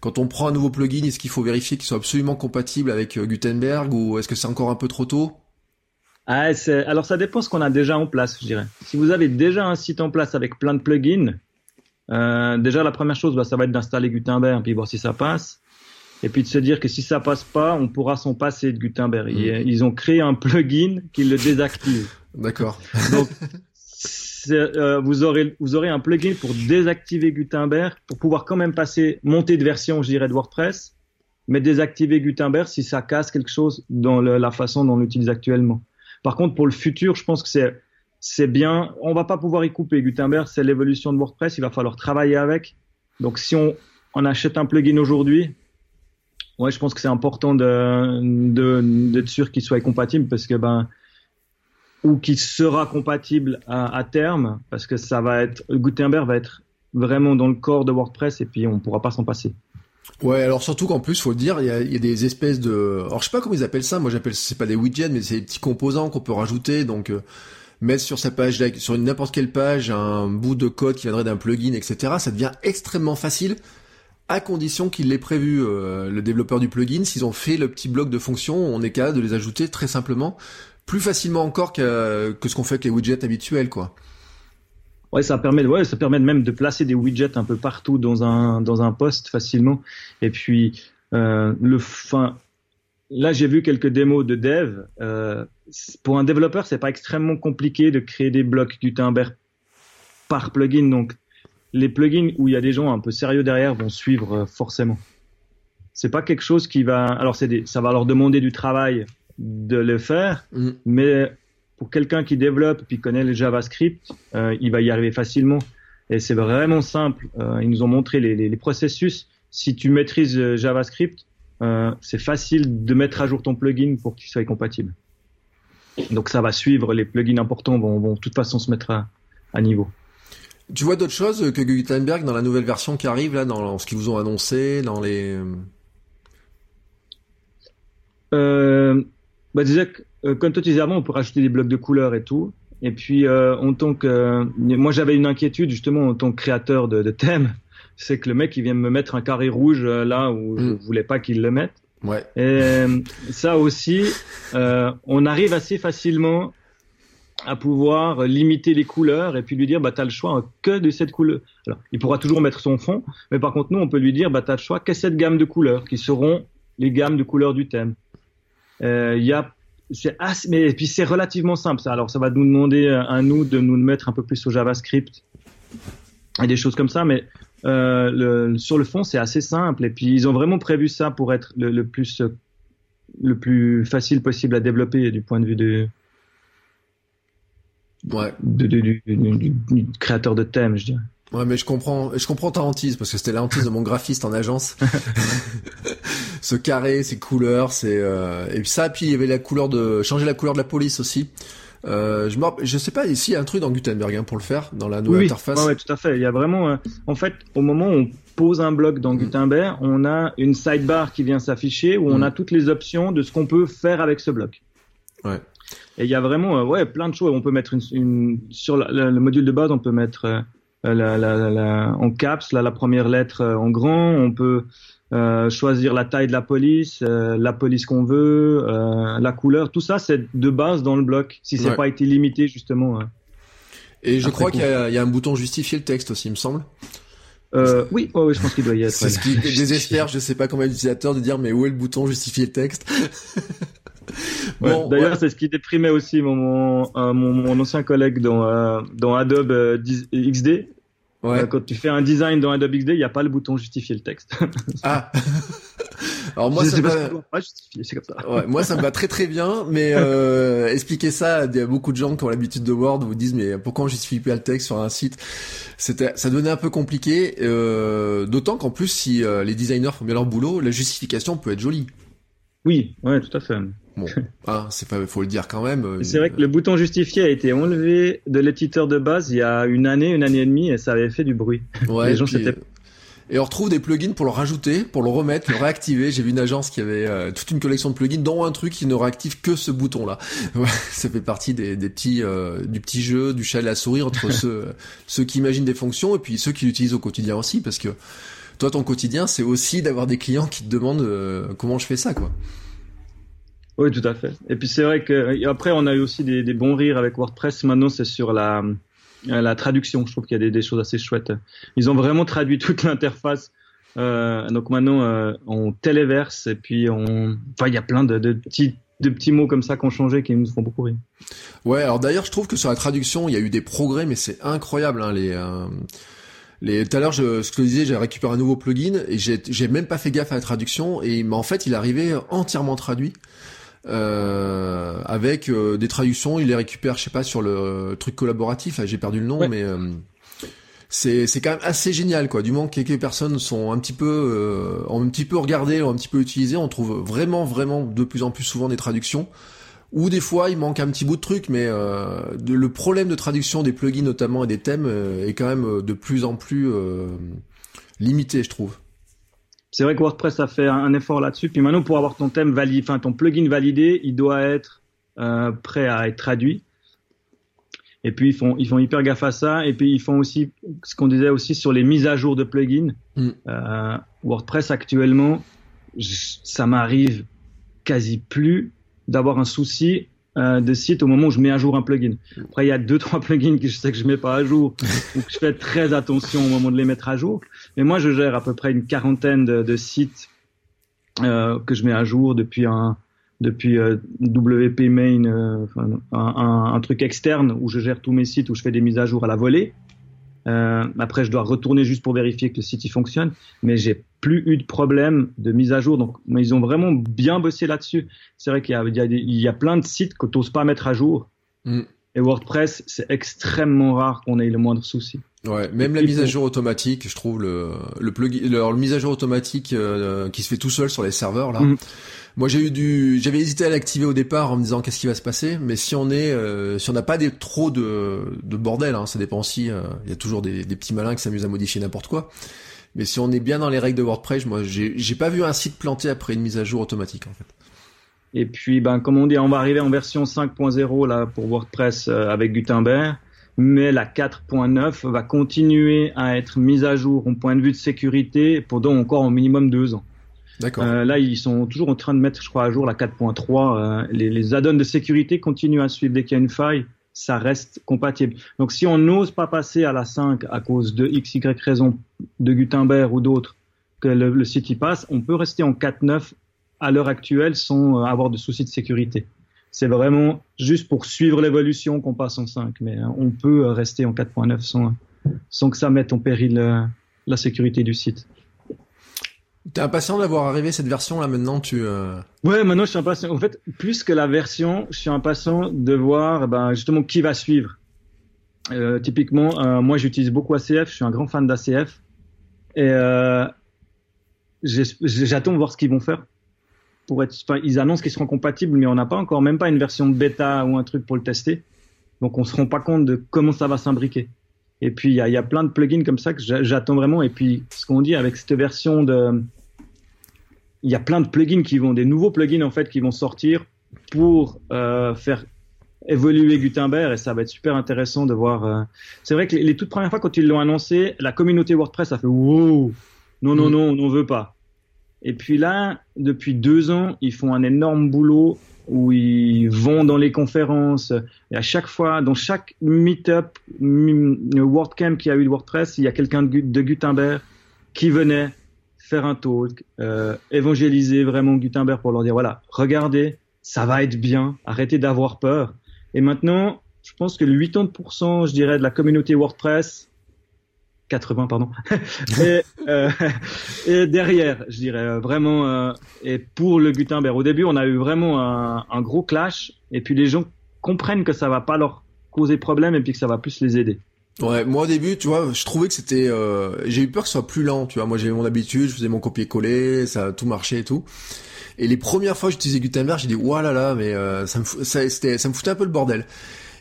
quand on prend un nouveau plugin, est-ce qu'il faut vérifier qu'il soit absolument compatible avec Gutenberg ou est-ce que c'est encore un peu trop tôt? Ah, alors ça dépend ce qu'on a déjà en place, je dirais. Si vous avez déjà un site en place avec plein de plugins, euh, déjà, la première chose, bah, ça va être d'installer Gutenberg, puis voir si ça passe. Et puis de se dire que si ça passe pas, on pourra s'en passer de Gutenberg. Mmh. Ils ont créé un plugin qui le désactive. D'accord. Donc, euh, vous aurez vous aurez un plugin pour désactiver Gutenberg pour pouvoir quand même passer monter de version, je dirais, de WordPress, mais désactiver Gutenberg si ça casse quelque chose dans le, la façon dont on l'utilise actuellement. Par contre, pour le futur, je pense que c'est c'est bien. On va pas pouvoir y couper. Gutenberg, c'est l'évolution de WordPress. Il va falloir travailler avec. Donc, si on, achète un plugin aujourd'hui, ouais, je pense que c'est important de, de, d'être sûr qu'il soit compatible parce que ben, ou qu'il sera compatible à, terme parce que ça va être, Gutenberg va être vraiment dans le corps de WordPress et puis on pourra pas s'en passer. Ouais, alors surtout qu'en plus, faut le dire, il y a, y a, des espèces de, alors je sais pas comment ils appellent ça. Moi, j'appelle c'est pas des widgets, mais c'est des petits composants qu'on peut rajouter. Donc, euh, mettre sur sa page, sur n'importe quelle page, un bout de code qui viendrait d'un plugin, etc. Ça devient extrêmement facile à condition qu'il l'ait prévu, euh, le développeur du plugin. S'ils ont fait le petit bloc de fonctions, on est capable de les ajouter très simplement, plus facilement encore que, ce qu'on fait avec les widgets habituels, quoi. Ça permet, même de placer des widgets un peu partout dans un dans un poste facilement. Et puis euh, le, fin, là j'ai vu quelques démos de dev. Euh, pour un développeur, c'est pas extrêmement compliqué de créer des blocs Gutenberg par plugin. Donc, les plugins où il y a des gens un peu sérieux derrière vont suivre euh, forcément. C'est pas quelque chose qui va. Alors, c'est ça va leur demander du travail de le faire, mm. mais pour quelqu'un qui développe puis connaît le JavaScript, euh, il va y arriver facilement. Et c'est vraiment simple. Euh, ils nous ont montré les, les, les, processus. Si tu maîtrises JavaScript, euh, c'est facile de mettre à jour ton plugin pour qu'il soit compatible. Donc ça va suivre, les plugins importants vont, vont de toute façon se mettre à, à niveau. Tu vois d'autres choses que Gutenberg dans la nouvelle version qui arrive là, dans ce qu'ils vous ont annoncé, dans les. Euh, bah, déjà, euh, comme toi tu disais avant, on peut rajouter des blocs de couleurs et tout. Et puis, euh, en tant que, moi j'avais une inquiétude justement en tant que créateur de, de thème, c'est que le mec il vient me mettre un carré rouge euh, là où je Mm. voulais pas qu'il le mette. Ouais. Et euh, ça aussi, euh, on arrive assez facilement à pouvoir limiter les couleurs et puis lui dire bah t'as le choix que de cette couleur. Alors, il pourra toujours mettre son fond, mais par contre nous on peut lui dire bah t'as le choix que cette gamme de couleurs qui seront les gammes de couleurs du thème. Il y a c'est assez, mais et puis c'est relativement simple ça. Alors ça va nous demander à nous de nous mettre un peu plus au JavaScript et des choses comme ça, mais euh, le, sur le fond c'est assez simple. Et puis ils ont vraiment prévu ça pour être le, le plus le plus facile possible à développer du point de vue de, Ouais. de- de- du, du- du- du créateur de thème, je dirais. Ouais, mais je comprends, je comprends ta hantise parce que c'était la hantise de mon graphiste en agence. Ce carré, ces couleurs, c'est euh... et puis ça, puis il y avait la couleur de changer la couleur de la police aussi. Euh, je je sais pas ici il y a un truc dans Gutenberg hein, pour le faire dans la nouvelle Oui, interface. ouais, tout à fait. Il y a vraiment, euh, en fait, au moment où on pose un bloc dans Mm. Gutenberg, on a une sidebar qui vient s'afficher où on Mm. a toutes les options de ce qu'on peut faire avec ce bloc. Ouais. Et il y a vraiment, euh, ouais, plein de choses. On peut mettre une, une sur la- la- le module de base, on peut mettre la, en caps, là, la première lettre en grand. On peut euh, choisir la taille de la police, euh, la police qu'on veut, euh, la couleur. Tout ça, c'est de base dans le bloc. Si c'est Ouais. pas été limité justement. Et je Après crois qu'il y, a- il y a un bouton justifier le texte aussi, il me semble. Euh, oui, ouais, ouais, je pense qu'il doit y être. C'est ouais. ce qui désespère, je sais pas combien d'utilisateurs de dire mais où est le bouton justifier le texte Ouais, Bon, D'ailleurs, ouais. c'est ce qui déprimait aussi mon, mon, mon, mon ancien collègue dans, euh, dans Adobe euh, XD. Ouais. Euh, quand tu fais un design dans Adobe XD, il n'y a pas le bouton justifier le texte. Ah. Alors moi Je ça me va- comme ça. Ouais, moi ça me va très très bien, mais euh, expliquer ça, il y a beaucoup de gens qui ont l'habitude de Word vous disent mais pourquoi on justifie pas le texte sur un site? C'était, ça devenait un peu compliqué, euh, d'autant qu'en plus si euh, les designers font bien leur boulot, la justification peut être jolie. Oui, ouais, tout à fait. Bon, hein, c'est pas, faut le dire quand même. euh, C'est vrai que le bouton justifier a été enlevé de l'éditeur de base il y a une année, une année et demie, et ça avait fait du bruit. Ouais, les gens puis- s'étaient- Et on retrouve des plugins pour le rajouter, pour le remettre, le réactiver. J'ai vu une agence qui avait euh, toute une collection de plugins, dont un truc qui ne réactive que ce bouton-là. Ouais, ça fait partie des, des petits, euh, du petit jeu, du chat et la souris entre ceux, ceux qui imaginent des fonctions et puis ceux qui l'utilisent au quotidien aussi, parce que toi, ton quotidien, c'est aussi d'avoir des clients qui te demandent euh, comment je fais ça, quoi. Oui, tout à fait. Et puis c'est vrai que et après on a eu aussi des, bons rires avec WordPress. Maintenant c'est sur la euh, la traduction. Je trouve qu'il y a des, choses assez chouettes. Ils ont vraiment traduit toute l'interface. Euh, donc maintenant euh, on téléverse et puis. Enfin il y a plein de, petits de petits mots comme ça qui ont changé qui nous font beaucoup rire. Ouais, alors d'ailleurs, je trouve que sur la traduction, il y a eu des progrès, mais c'est incroyable. Hein, les, euh, les, tout à l'heure, ce que je disais, j'ai récupéré un nouveau plugin et j'ai, j'ai même pas fait gaffe à la traduction et mais en fait, il arrivait entièrement traduit. Euh, avec euh, des traductions, il les récupère, je sais pas, sur le truc collaboratif. Là, j'ai perdu le nom, Ouais. mais euh, c'est c'est quand même assez génial, quoi. Du moment que quelques personnes sont un petit peu, ont un petit peu regardé, ont un petit peu utilisé, on trouve vraiment, vraiment de plus en plus souvent des traductions. Ou des fois, il manque un petit bout de truc, mais de- le problème de traduction des plugins notamment et des thèmes est quand même de plus en plus limité, je trouve. C'est vrai que WordPress a fait un, effort là-dessus. Puis maintenant pour avoir ton thème validé, enfin ton plugin validé, il doit être euh, prêt à être traduit. Et puis ils font ils font hyper gaffe à ça. Et puis ils font aussi ce qu'on disait aussi sur les mises à jour de plugins. Mm. Euh, WordPress actuellement, ça m'arrive quasi plus d'avoir un souci euh, de site au moment où je mets à jour un plugin. Après, il y a deux trois plugins que je sais que je mets pas à jour ou que je fais très attention au moment de les mettre à jour. Mais moi, je gère à peu près une quarantaine de, sites euh, que je mets à jour depuis un depuis euh, WP Main, un, un truc externe où je gère tous mes sites où je fais des mises à jour à la volée. Euh, après, je dois retourner juste pour vérifier que le site fonctionne, mais j'ai plus eu de problème de mise à jour. Donc, mais ils ont vraiment bien bossé là-dessus. C'est vrai qu'il y a, il y, y a plein de sites que tu n'oses pas mettre à jour. Mm. Et WordPress, c'est extrêmement rare qu'on ait le moindre souci. Ouais, même la mise à jour automatique, je trouve le le plugin, le, alors, le mise à jour automatique euh, qui se fait tout seul sur les serveurs là. Mhm. Moi, j'ai eu du, j'avais hésité à l'activer au départ en me disant qu'est-ce qui va se passer, mais si on est, euh, si on n'a pas des, trop de, de bordel, hein, ça dépend aussi. euh, Il y a toujours des, des petits malins qui s'amusent à modifier n'importe quoi. Mais si on est bien dans les règles de WordPress, moi, j'ai j'ai pas vu un site planté après une mise à jour automatique en fait. Et puis, ben, comme on dit, on va arriver en version 5.0 là pour WordPress euh, avec Gutenberg, mais la 4.9 va continuer à être mise à jour au point de vue de sécurité pendant encore au minimum deux ans. D'accord. Euh, là, ils sont toujours en train de mettre, je crois, à jour la 4.3. Euh, les, les add-ons de sécurité continuent à suivre dès qu'il y a une faille, ça reste compatible. Donc, si on n'ose pas passer à la 5 à cause de x, y raison de Gutenberg ou d'autres, que le, le site y passe, on peut rester en 4.9 à l'heure actuelle sans euh, avoir de soucis de sécurité. C'est vraiment juste pour suivre l'évolution qu'on passe en 5, mais euh, on peut euh, rester en 4.9 sans, sans que ça mette en péril euh, la sécurité du site. T'es impatient d'avoir arrivé cette version là maintenant tu euh... Ouais, maintenant je suis impatient. En fait, plus que la version, je suis impatient de voir ben, justement qui va suivre. Euh, typiquement, euh, moi j'utilise beaucoup ACF, je suis un grand fan d'ACF. Et j'attends de voir ce qu'ils vont faire. Pour être, enfin, ils annoncent qu'ils seront compatibles, mais on n'a pas encore, même pas une version bêta ou un truc pour le tester. Donc on se rend pas compte de comment ça va s'imbriquer. Et puis il y a, y a plein de plugins comme ça que j'a- j'attends vraiment. Et puis ce qu'on dit avec cette version de, il y a plein de plugins qui vont, des nouveaux plugins en fait qui vont sortir pour euh, faire évoluer Gutenberg et ça va être super intéressant de voir. euh, C'est vrai que les, les toutes premières fois quand ils l'ont annoncé, la communauté WordPress a fait wow, non non Mm. non, on n'en veut pas. Et puis là, depuis deux ans, ils font un énorme boulot où ils vont dans les conférences et à chaque fois, dans chaque meetup, m- WordCamp qui a eu de WordPress, il y a quelqu'un de, Gu- de Gutenberg qui venait faire un talk, euh, évangéliser vraiment Gutenberg pour leur dire voilà, regardez, ça va être bien, arrêtez d'avoir peur. Et maintenant, je pense que le 80%, je dirais, de la communauté WordPress, 80 pardon, et, euh, et derrière, je dirais euh, vraiment, euh, et pour le Gutenberg. Au début, on a eu vraiment un, gros clash, et puis les gens comprennent que ça va pas leur causer problème, et puis que ça va plus les aider. Ouais, moi au début, tu vois, je trouvais que c'était, j'ai eu peur que ce soit plus lent, tu vois. Moi, j'avais mon habitude, je faisais mon copier-coller, ça a tout marché et tout. Et les premières fois que j'utilisais Gutenberg, j'ai dit, ouah là là, mais ça me, ça, ça me foutait un peu le bordel.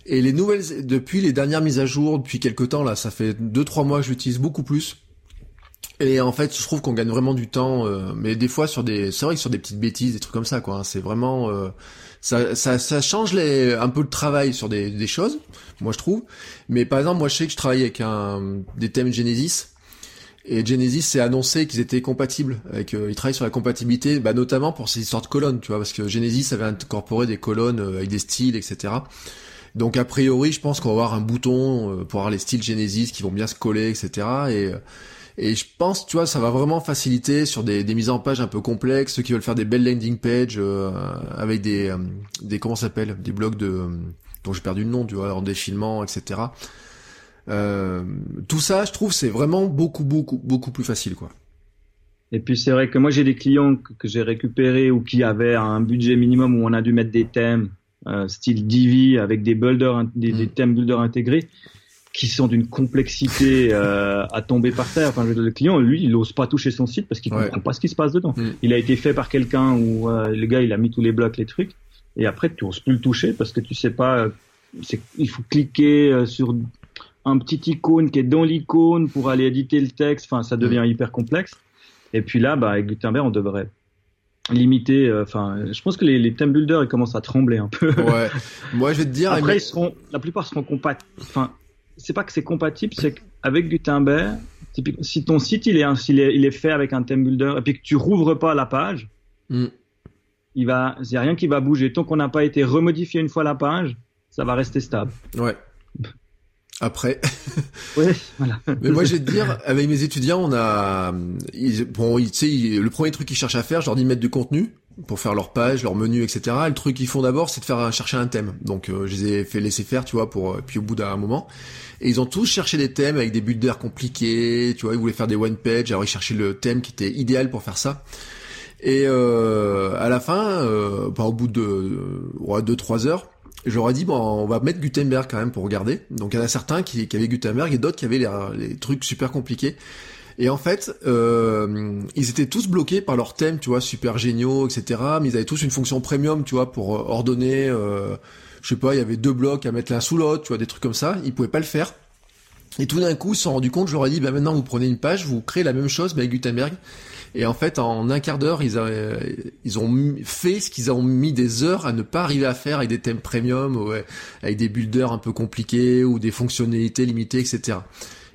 Et les nouvelles, depuis les dernières mises à jour, depuis quelques temps là, ça fait deux trois mois que je l'utilise beaucoup plus. Et en fait, je trouve qu'on gagne vraiment du temps, euh, mais des fois sur des, c'est vrai que sur des petites bêtises, des trucs comme ça, quoi. hein, c'est vraiment, euh, ça, ça, ça change les, un peu le travail sur des, des choses, moi je trouve. Mais par exemple, moi je sais que je travaille avec un, des thèmes Genesis. Et Genesis s'est annoncé qu'ils étaient compatibles, avec, euh, ils travaillent sur la compatibilité, bah, notamment pour ces histoires de colonnes, tu vois, parce que Genesis avait incorporé des colonnes euh, avec des styles, etc. Donc a priori, je pense qu'on va avoir un bouton euh, pour avoir les styles Genesis qui vont bien se coller, etc. Et euh, et je pense, tu vois, ça va vraiment faciliter sur des, mises en page un peu complexes, ceux qui veulent faire des belles landing pages euh, avec des, euh, comment s'appelle, des blocs de, dont j'ai perdu le nom, tu vois, en défilement, etc. Tout ça, je trouve, c'est vraiment beaucoup, beaucoup, beaucoup plus facile, quoi. Et puis c'est vrai que moi j'ai des clients que, j'ai récupérés ou qui avaient un budget minimum où on a dû mettre des thèmes style Divi avec des builders, in- des, des Mm. thèmes builders intégrés qui sont d'une complexité euh, à tomber par terre. Enfin, le client, lui, il n'ose pas toucher son site parce qu'il Ouais. comprend pas ce qui se passe dedans. Mm. Il a été fait par quelqu'un où euh, le gars, il a mis tous les blocs, les trucs, et après tu oses plus le toucher parce que tu sais pas. euh, il faut cliquer euh, sur un petit icône qui est dans l'icône pour aller éditer le texte. Enfin, ça devient hyper complexe. Et puis là, bah, avec Gutenberg, on devrait limiter. euh, Enfin, je pense que les, les theme builders, ils commencent à trembler un peu. Ouais. Moi, je vais te dire, Après, mais- ils seront, la plupart seront compatibles. Enfin, c'est pas que c'est compatible, c'est qu'avec Gutenberg, typiquement, si ton site il est, un- s'il est, il est fait avec un theme builder et puis que tu rouvres pas la page, Hmm. il va, il y a rien qui va bouger. Tant qu'on n'a pas été remodifié une fois la page, ça va rester stable. ouais. Après, Ouais, voilà. Mais moi, je vais te dire, avec mes étudiants, on a, ils, bon, ils- tu sais, ils- le premier truc qu'ils cherchent à faire, je leur dis de mettre du contenu pour faire leur page, leur menu, etc. Et le truc qu'ils font d'abord, c'est de faire chercher un thème. Donc, euh, je les ai fait laisser faire, tu vois, pour, euh, puis au bout d'un moment, et ils ont tous cherché des thèmes avec des builders compliqués, tu vois, ils voulaient faire des one page, alors ils cherchaient le thème qui était idéal pour faire ça. Et euh, à la fin, euh, bah, au bout de ouais, deux trois heures, je leur ai dit bon, on va mettre Gutenberg quand même pour regarder. Donc il y en a certains qui, qui avaient Gutenberg et d'autres qui avaient les, trucs super compliqués. Et en fait, euh, ils étaient tous bloqués par leurs thèmes, tu vois, super géniaux, etc. Mais ils avaient tous une fonction premium, tu vois, pour euh, ordonner. Euh, je sais pas, il y avait deux blocs à mettre l'un sous l'autre, tu vois, des trucs comme ça. Ils pouvaient pas le faire. Et tout d'un coup, sont rendus compte, je leur ai dit, bah maintenant vous prenez une page, vous créez la même chose, mais avec Gutenberg. Et en fait, en un quart d'heure, ils, ils ont fait ce qu'ils ont mis des heures à ne pas arriver à faire avec des thèmes premium, ouais, avec des builders un peu compliqués ou des fonctionnalités limitées, etc.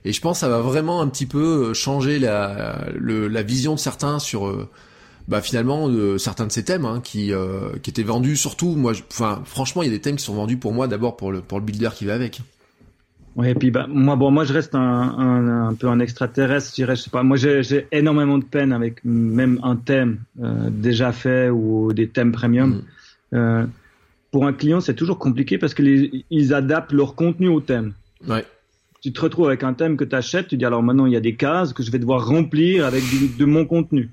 Et je pense que ça va vraiment un petit peu euh, changer la, la vision de certains sur, euh, bah finalement, certains de ces thèmes hein, qui, euh, qui étaient vendus surtout. Moi, enfin, franchement, il y a des thèmes qui sont vendus pour moi d'abord pour le pour le builder qui va avec. Oui, et puis bah, moi, bon, moi je reste un, un, un peu un extraterrestre, je dirais, je sais pas. Moi, j'ai énormément de peine avec même un thème euh, déjà fait ou des thèmes premium. Mm. Euh, pour un client, c'est toujours compliqué parce que les, ils adaptent leur contenu au thème. Ouais. Tu te retrouves avec un thème que tu achètes, tu dis alors maintenant il y a des cases que je vais devoir remplir avec du, de mon contenu.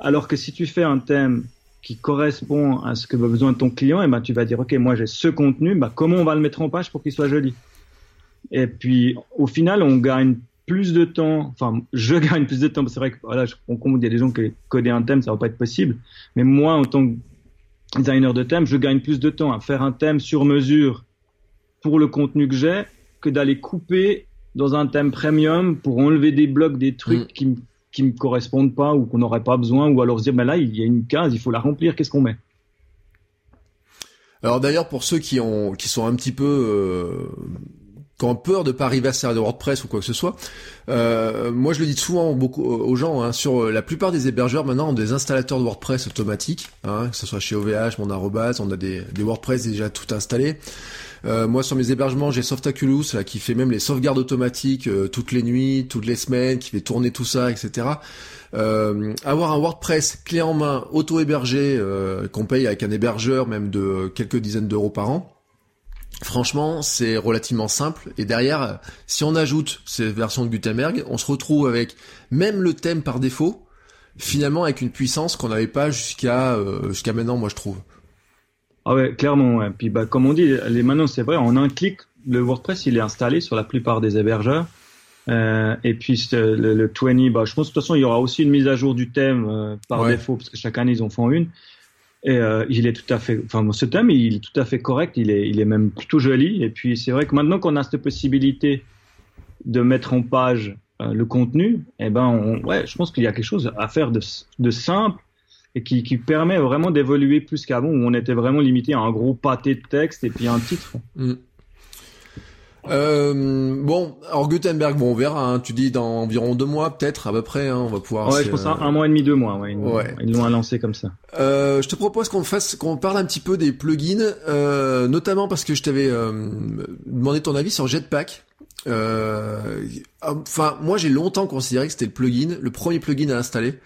Alors que si tu fais un thème qui correspond à ce que veut besoin de ton client, et eh ben tu vas dire ok moi j'ai ce contenu, bah comment on va le mettre en page pour qu'il soit joli? Et puis, au final, on gagne plus de temps. Enfin, je gagne plus de temps. C'est vrai que voilà, je comprends qu'il y a des gens qui coder un thème, ça va pas être possible. Mais moi, en tant que designer de thème, je gagne plus de temps à faire un thème sur mesure pour le contenu que j'ai que d'aller couper dans un thème premium pour enlever des blocs, des trucs mm. qui, qui me correspondent pas ou qu'on n'aurait pas besoin ou alors se dire, ben là, il y a une case, il faut la remplir, qu'est-ce qu'on met? Alors d'ailleurs pour ceux qui ont qui sont un petit peu euh, qui ont peur de pas arriver à servir de WordPress ou quoi que ce soit. Euh, moi, je le dis souvent beaucoup aux gens. Hein, sur euh, la plupart des hébergeurs maintenant ont des installateurs de WordPress automatiques, hein, que ce soit chez OVH, mon arrobase, on a des, WordPress déjà tout installés. Euh, moi, sur mes hébergements, j'ai Softaculous là qui fait même les sauvegardes automatiques euh, toutes les nuits, toutes les semaines, qui fait tourner tout ça, etc. Euh, avoir un WordPress clé en main, auto-hébergé, qu'on paye avec un hébergeur même de quelques dizaines d'euros par an Franchement, c'est relativement simple. Et derrière, si on ajoute ces versions de Gutenberg, on se retrouve avec même le thème par défaut, finalement avec une puissance qu'on n'avait pas jusqu'à euh, jusqu'à maintenant, moi je trouve. Ah ouais, clairement. Ouais. Puis bah comme on dit, les maintenant c'est vrai, en un clic, le WordPress il est installé sur la plupart des hébergeurs. Euh, et puis le, le, 20, bah je pense de toute façon il y aura aussi une mise à jour du thème euh, par défaut parce que chaque année ils en font une. Et euh, il est tout à fait, enfin ce thème il est tout à fait correct, il est, il est même plutôt joli. Et puis c'est vrai que maintenant qu'on a cette possibilité de mettre en page euh, le contenu, eh ben ouais, je pense qu'il y a quelque chose à faire de, de simple et qui, qui permet vraiment d'évoluer plus qu'avant où on était vraiment limité à un gros pâté de texte et puis un titre. Mm. Euh, bon, alors Gutenberg, bon, on verra. Hein, tu dis dans environ deux mois, peut-être à peu près. Hein, on va pouvoir. Ouais, je pense un, mois et demi, deux mois. Ouais, ils, l'ont lancé comme ça. Euh, je te propose qu'on fasse, qu'on parle un petit peu des plugins, euh, notamment parce que je t'avais euh, demandé ton avis sur Jetpack. Euh, enfin, moi, j'ai longtemps considéré que c'était le plugin, le premier plugin à installer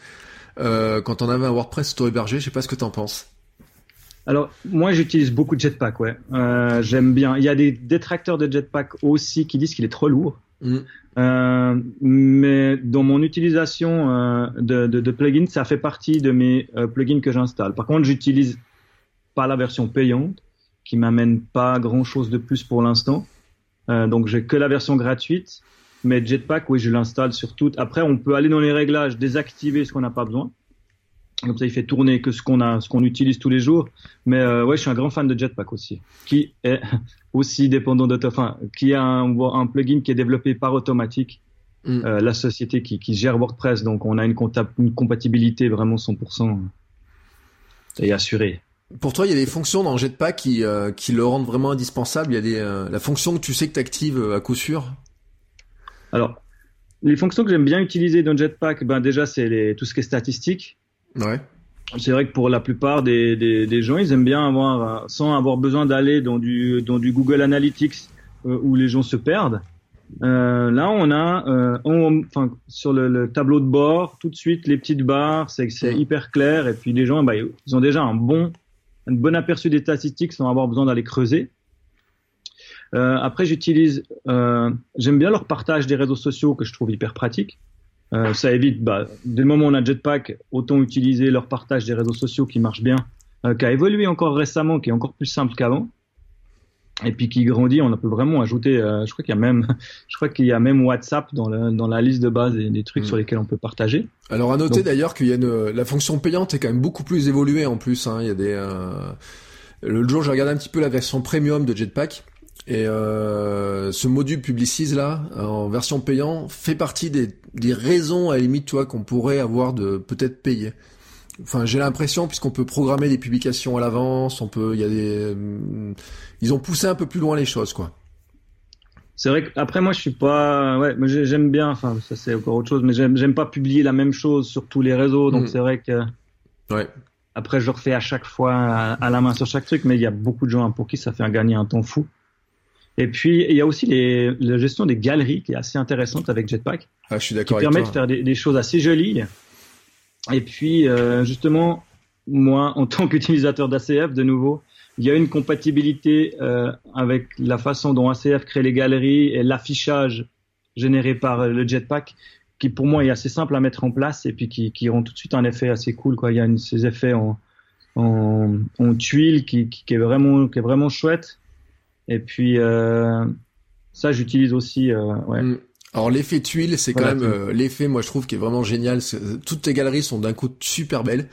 quand on avait un WordPress auto-hébergé. Je sais pas ce que t'en penses. Alors, moi, j'utilise beaucoup de Jetpack, ouais. Euh, J'aime bien. Il y a des détracteurs de Jetpack aussi qui disent qu'il est trop lourd. Mm. Euh, mais dans mon utilisation euh, de, de, de, plugins, ça fait partie de mes plugins que j'installe. Par contre, j'utilise pas la version payante, qui m'amène pas grand chose de plus pour l'instant. Donc, j'ai que la version gratuite. Mais Jetpack, oui, je l'installe sur toutes. Après, on peut aller dans les réglages, désactiver ce qu'on n'a pas besoin. Comme ça, il fait tourner que ce qu'on a, ce qu'on utilise tous les jours. Mais euh, ouais, je suis un grand fan de Jetpack aussi, qui est aussi dépendant de, enfin, qui a un, un plugin qui est développé par Automatique, mm. euh, la société qui, qui, gère WordPress. Donc, on a une, une compatibilité vraiment 100% et assurée. Pour toi, il y a des fonctions dans Jetpack qui, euh, qui le rendent vraiment indispensable? Il y a des, euh, la fonction que tu sais que tu actives à coup sûr? Alors, les fonctions que j'aime bien utiliser dans Jetpack, ben déjà c'est tout ce qui est statistique. Ouais. C'est vrai que pour la plupart des, des, des, gens, ils aiment bien avoir, sans avoir besoin d'aller dans du, dans du Google Analytics euh, où les gens se perdent. Euh, là, on a, euh, enfin, sur le, le, tableau de bord, tout de suite les petites barres, c'est c'est mm. hyper clair. Et puis les gens, bah, ils ont déjà un bon, un bon aperçu des statistiques sans avoir besoin d'aller creuser. Euh, après, j'utilise, euh, j'aime bien leur partage des réseaux sociaux que je trouve hyper pratique. Euh, ça évite, bah, dès le moment où on a Jetpack, autant utiliser leur partage des réseaux sociaux qui marche bien, euh, qui a évolué encore récemment, qui est encore plus simple qu'avant, et puis qui grandit. On peut vraiment ajouter, euh, je crois qu'il y a même, je crois qu'il y a même WhatsApp dans, le, dans la liste de base des, des trucs mm. sur lesquels on peut partager. Alors à noter d'ailleurs qu'il y a une, la fonction payante est quand même beaucoup plus évoluée en plus. Hein. Il y a des, euh... l'autre jour j'ai regardé un petit peu la version premium de Jetpack. Et euh, ce module Publicis là, en version payant, fait partie des, des raisons à la limite, toi, qu'on pourrait avoir de peut-être payer. Enfin, j'ai l'impression puisqu'on peut programmer des publications à l'avance, on peut, il y a des, ils ont poussé un peu plus loin les choses, quoi. C'est vrai qu'après moi je suis pas, ouais, j'aime bien, enfin ça c'est encore autre chose, mais j'aime pas publier la même chose sur tous les réseaux, donc mm. c'est vrai que. Ouais. Après je refais à chaque fois à, la main sur chaque truc, mais il y a beaucoup de gens pour qui ça fait gagner un temps fou. Et puis il y a aussi les, la gestion des galeries qui est assez intéressante avec Jetpack. Ah, je suis d'accord. Qui permet de faire des, des, choses assez jolies. Et puis euh, justement moi en tant qu'utilisateur d'ACF de nouveau il y a une compatibilité euh, avec la façon dont ACF crée les galeries et l'affichage généré par le Jetpack qui pour moi est assez simple à mettre en place et puis qui, qui ont tout de suite un effet assez cool quoi. Il y a une, ces effets en, en, en tuile qui, qui, est vraiment qui est vraiment chouette. Et puis euh, ça j'utilise aussi. Euh, ouais. Mm. Alors l'effet tuile, c'est quand même euh, l'effet, moi je trouve qui est vraiment génial. Toutes tes galeries sont d'un coup super belles.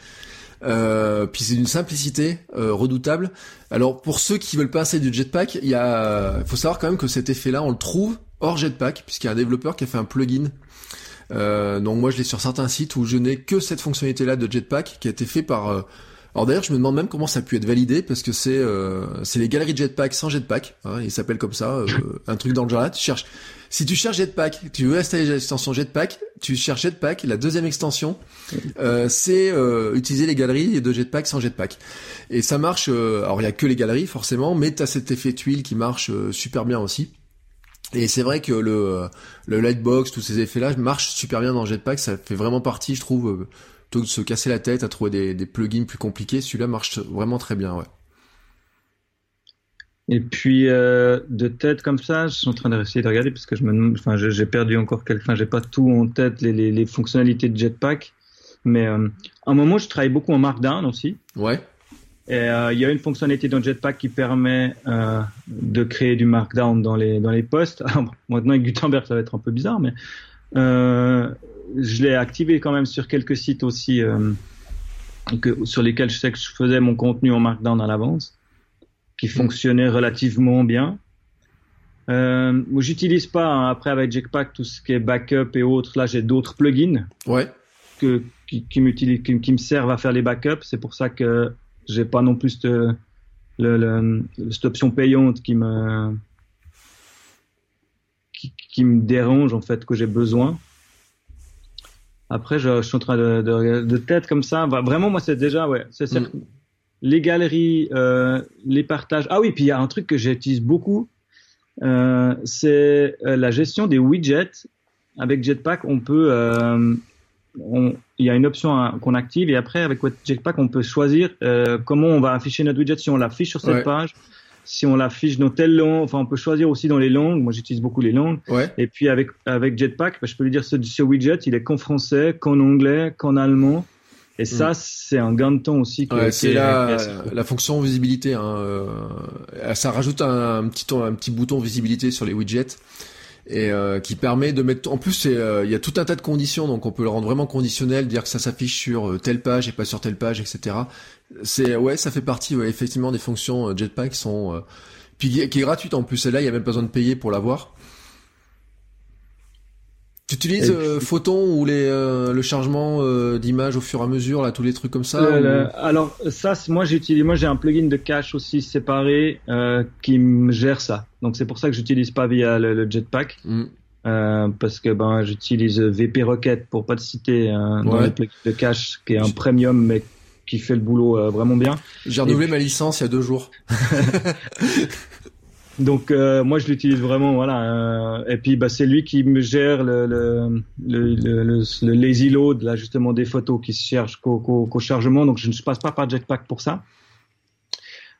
Euh, puis c'est d'une simplicité euh, redoutable. Alors pour ceux qui veulent passer du jetpack, il y a, faut savoir quand même que cet effet-là, on le trouve hors jetpack, puisqu'il y a un développeur qui a fait un plugin. Donc moi je l'ai sur certains sites où je n'ai que cette fonctionnalité-là de jetpack qui a été fait par alors d'ailleurs, je me demande même comment ça a pu être validé parce que c'est euh, c'est les galeries jetpack sans jetpack. Hein, il s'appelle comme ça, euh, un truc dans le genre là. Tu cherches. Si tu cherches jetpack, tu veux installer l'extension jetpack, tu cherches jetpack. La deuxième extension, euh, c'est euh, utiliser les galeries de jetpack sans jetpack. Et ça marche. Euh, alors il y a que les galeries forcément, mais t'as cet effet tuile qui marche super bien aussi. Et c'est vrai que le, le lightbox, tous ces effets-là marchent super bien dans Jetpack. Ça fait vraiment partie, je trouve, plutôt que de se casser la tête à trouver des, des plugins plus compliqués, celui-là marche vraiment très bien, ouais. Et puis euh, de tête comme ça, je suis en train d'essayer de regarder parce que je me, enfin, j'ai perdu encore quelques, enfin, j'ai pas tout en tête les, les, les fonctionnalités de Jetpack, mais euh, à un moment je travaille beaucoup en Markdown aussi. Ouais. Et euh, il y a une fonctionnalité dans Jetpack qui permet euh, de créer du Markdown dans les dans les posts. Alors, maintenant avec Gutenberg ça va être un peu bizarre, mais euh, je l'ai activé quand même sur quelques sites aussi euh, que, sur lesquels je sais que je faisais mon contenu en Markdown à l'avance, qui fonctionnait relativement bien. Euh, J'utilise pas hein, après avec Jetpack tout ce qui est backup et autres. Là, j'ai d'autres plugins ouais. que, qui, qui, qui, qui, me servent à faire les backups. C'est pour ça que j'ai pas non plus cette, le, le, cette option payante qui me qui, qui, me dérange en fait que j'ai besoin. Après, je, je, suis en train de, de, de tête comme ça. Bah, vraiment, moi, c'est déjà, ouais, c'est mm. les galeries, euh, les partages. Ah oui, puis il y a un truc que j'utilise beaucoup, euh, c'est euh, la gestion des widgets. Avec Jetpack, on peut, euh, il y a une option qu'on active et après, avec Jetpack, on peut choisir euh, comment on va afficher notre widget. Si on l'affiche sur cette ouais. page, si on l'affiche dans telle langue, enfin on peut choisir aussi dans les langues. Moi j'utilise beaucoup les langues. Ouais. Et puis avec avec Jetpack, bah, je peux lui dire ce, ce widget, il est qu'en français, qu'en anglais, qu'en allemand. Et ça, mm. c'est un gain de temps aussi. Ouais, c'est la, la fonction visibilité. Hein, euh, ça rajoute un, un, petit un petit bouton visibilité sur les widgets et euh, qui permet de mettre. En plus, euh, il y a tout un tas de conditions, donc on peut le rendre vraiment conditionnel, dire que ça s'affiche sur euh, telle page et pas sur telle page, etc. C'est ouais, ça fait partie ouais, effectivement des fonctions euh, Jetpack qui sont euh, puis qui est gratuite en plus. Celle-là, il y a même pas besoin de payer pour l'avoir. Tu utilises euh, Photon ou les, euh, le chargement euh, d'images au fur et à mesure, là, tous les trucs comme ça euh, ou... Alors ça, moi j'utilise, moi j'ai un plugin de cache aussi séparé qui me gère ça. Donc c'est pour ça que j'utilise pas via le, le Jetpack. Mm. parce que ben j'utilise VP Rocket pour pas te citer un ouais. plugin de cache qui est un premium mais qui fait le boulot vraiment bien. J'ai renouvelé ma licence il y a deux jours. Donc euh, moi je l'utilise vraiment voilà euh, et puis bah, c'est lui qui me gère le le, le, le, le, lazy load là justement des photos qui se cherchent qu'au qu qu chargement donc je ne passe pas par Jetpack pour ça.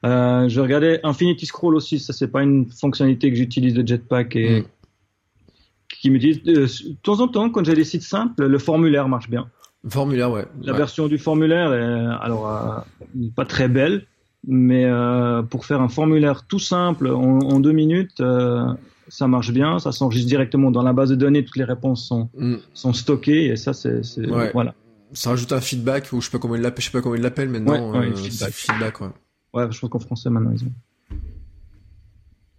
Euh, je regardais Infinity Scroll aussi ça c'est pas une fonctionnalité que j'utilise de Jetpack et mm. qui me dit de temps en temps quand j'ai des sites simples le formulaire marche bien. Formulaire, ouais. La ouais. version du formulaire est alors euh, pas très belle, mais euh, pour faire un formulaire tout simple en, en deux minutes, euh, ça marche bien. Ça s'enregistre directement dans la base de données. Toutes les réponses sont mm. sont stockées et ça c'est ouais. voilà. Ça rajoute un feedback ou je sais pas comment il l'appelle, je sais pas comment il l'appelle maintenant. Ouais, ouais, feedback. feedback ouais. Ouais, je pense qu'en français maintenant ils ont.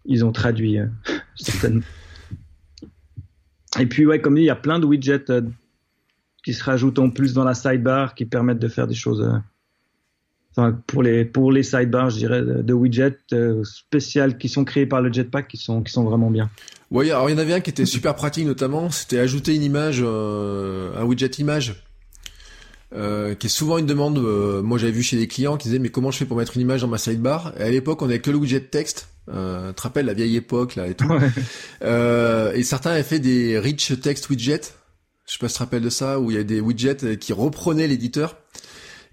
ils ont traduit certainement. Et puis ouais, comme dit, il y a plein de widgets qui se rajoutent en plus dans la sidebar qui permettent de faire des choses pour les pour les sidebars, je dirais, de widgets euh, spéciales qui sont créés par le Jetpack, qui sont qui sont vraiment bien. Oui, alors il y en avait un qui était super pratique notamment, c'était ajouter une image, euh, un widget image, euh, qui est souvent une demande. Euh, moi, j'avais vu chez des clients qui disaient mais comment je fais pour mettre une image dans ma sidebar? Et à l'époque, on avait que le widget texte. Euh, tu te rappelles la vieille époque là et tout. et certains avaient fait des rich text widgets. Je sais pas si tu te rappelles de ça, où il y a des widgets qui reprenaient l'éditeur.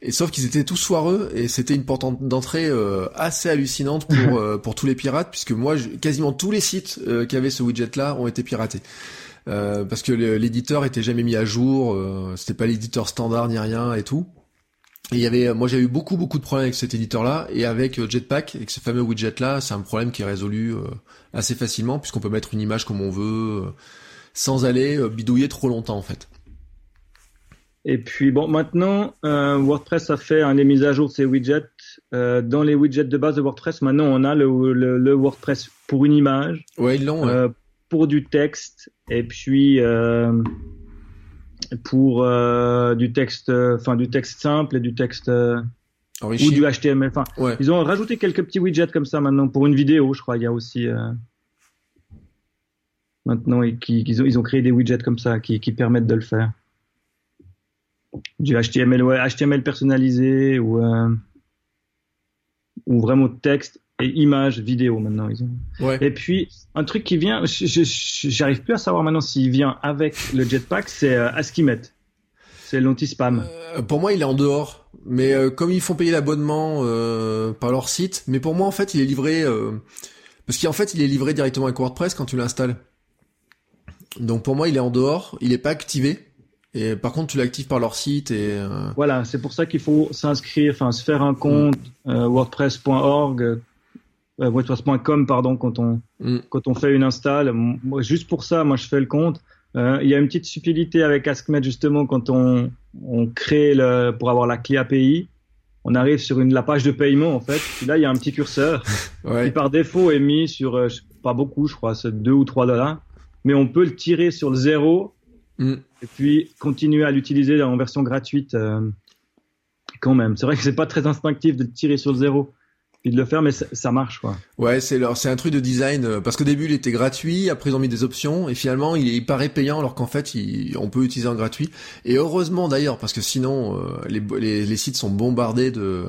Et sauf qu'ils étaient tous foireux et c'était une porte d'entrée euh, assez hallucinante pour euh, pour tous les pirates puisque moi quasiment tous les sites euh, qui avaient ce widget là ont été piratés. parce que l'éditeur était jamais mis à jour, c'était pas l'éditeur standard ni rien et tout. Et il y avait, moi j'ai eu beaucoup beaucoup de problèmes avec cet éditeur-là et avec Jetpack, avec ce fameux widget-là, c'est un problème qui est résolu assez facilement puisqu'on peut mettre une image comme on veut, sans aller bidouiller trop longtemps en fait. Et puis bon, maintenant, euh, WordPress a fait un des mises à jour de ses widgets. Euh, dans les widgets de base de WordPress, maintenant on a le, le, WordPress pour une image. Ouais, ils l'ont. Euh, pour du texte et puis pour du texte, enfin du texte simple et du texte ou du HTML. Enfin, ouais. ils ont rajouté quelques petits widgets comme ça maintenant pour une vidéo, je crois. Il y a aussi maintenant qui, ils, ont, ils ont créé des widgets comme ça qui, qui permettent de le faire du HTML, ouais, HTML personnalisé ou, euh, ou vraiment texte et images, vidéo maintenant. Ils ont... Et puis, un truc qui vient, j'arrive plus à savoir maintenant s'il vient avec le Jetpack, c'est euh, Askimet. C'est l'anti-spam. Euh, pour moi, il est en dehors. Mais euh, comme ils font payer l'abonnement par leur site, mais pour moi, en fait, il est livré... parce qu'en fait, il est livré directement avec WordPress quand tu l'installes. Donc pour moi, il est en dehors, il n'est pas activé. Et par contre, tu l'actives par leur site et. Euh, voilà, c'est pour ça qu'il faut s'inscrire, enfin se faire un compte mm. euh, WordPress.org, euh, WordPress.com pardon, quand on mm. quand on fait une install. Moi, juste pour ça, moi je fais le compte. il y a une petite subtilité avec AskMed justement quand on on crée le pour avoir la clé API. On arrive sur une la page de paiement en fait. Puis là, il y a un petit curseur qui par défaut est mis sur pas beaucoup, je crois, c'est 2 ou 3 dollars. Mais on peut le tirer sur le zéro Mm. Et puis continuer à l'utiliser en version gratuite euh, quand même. C'est vrai que c'est pas très instinctif de tirer sur le zéro puis de le faire, mais ça, marche quoi. Ouais, c'est c'est un truc de design euh, parce qu'au début il était gratuit, après ils ont mis des options et finalement il, il paraît payant alors qu'en fait il, on peut utiliser en gratuit. Et heureusement d'ailleurs parce que sinon euh, les, les, les sites sont bombardés de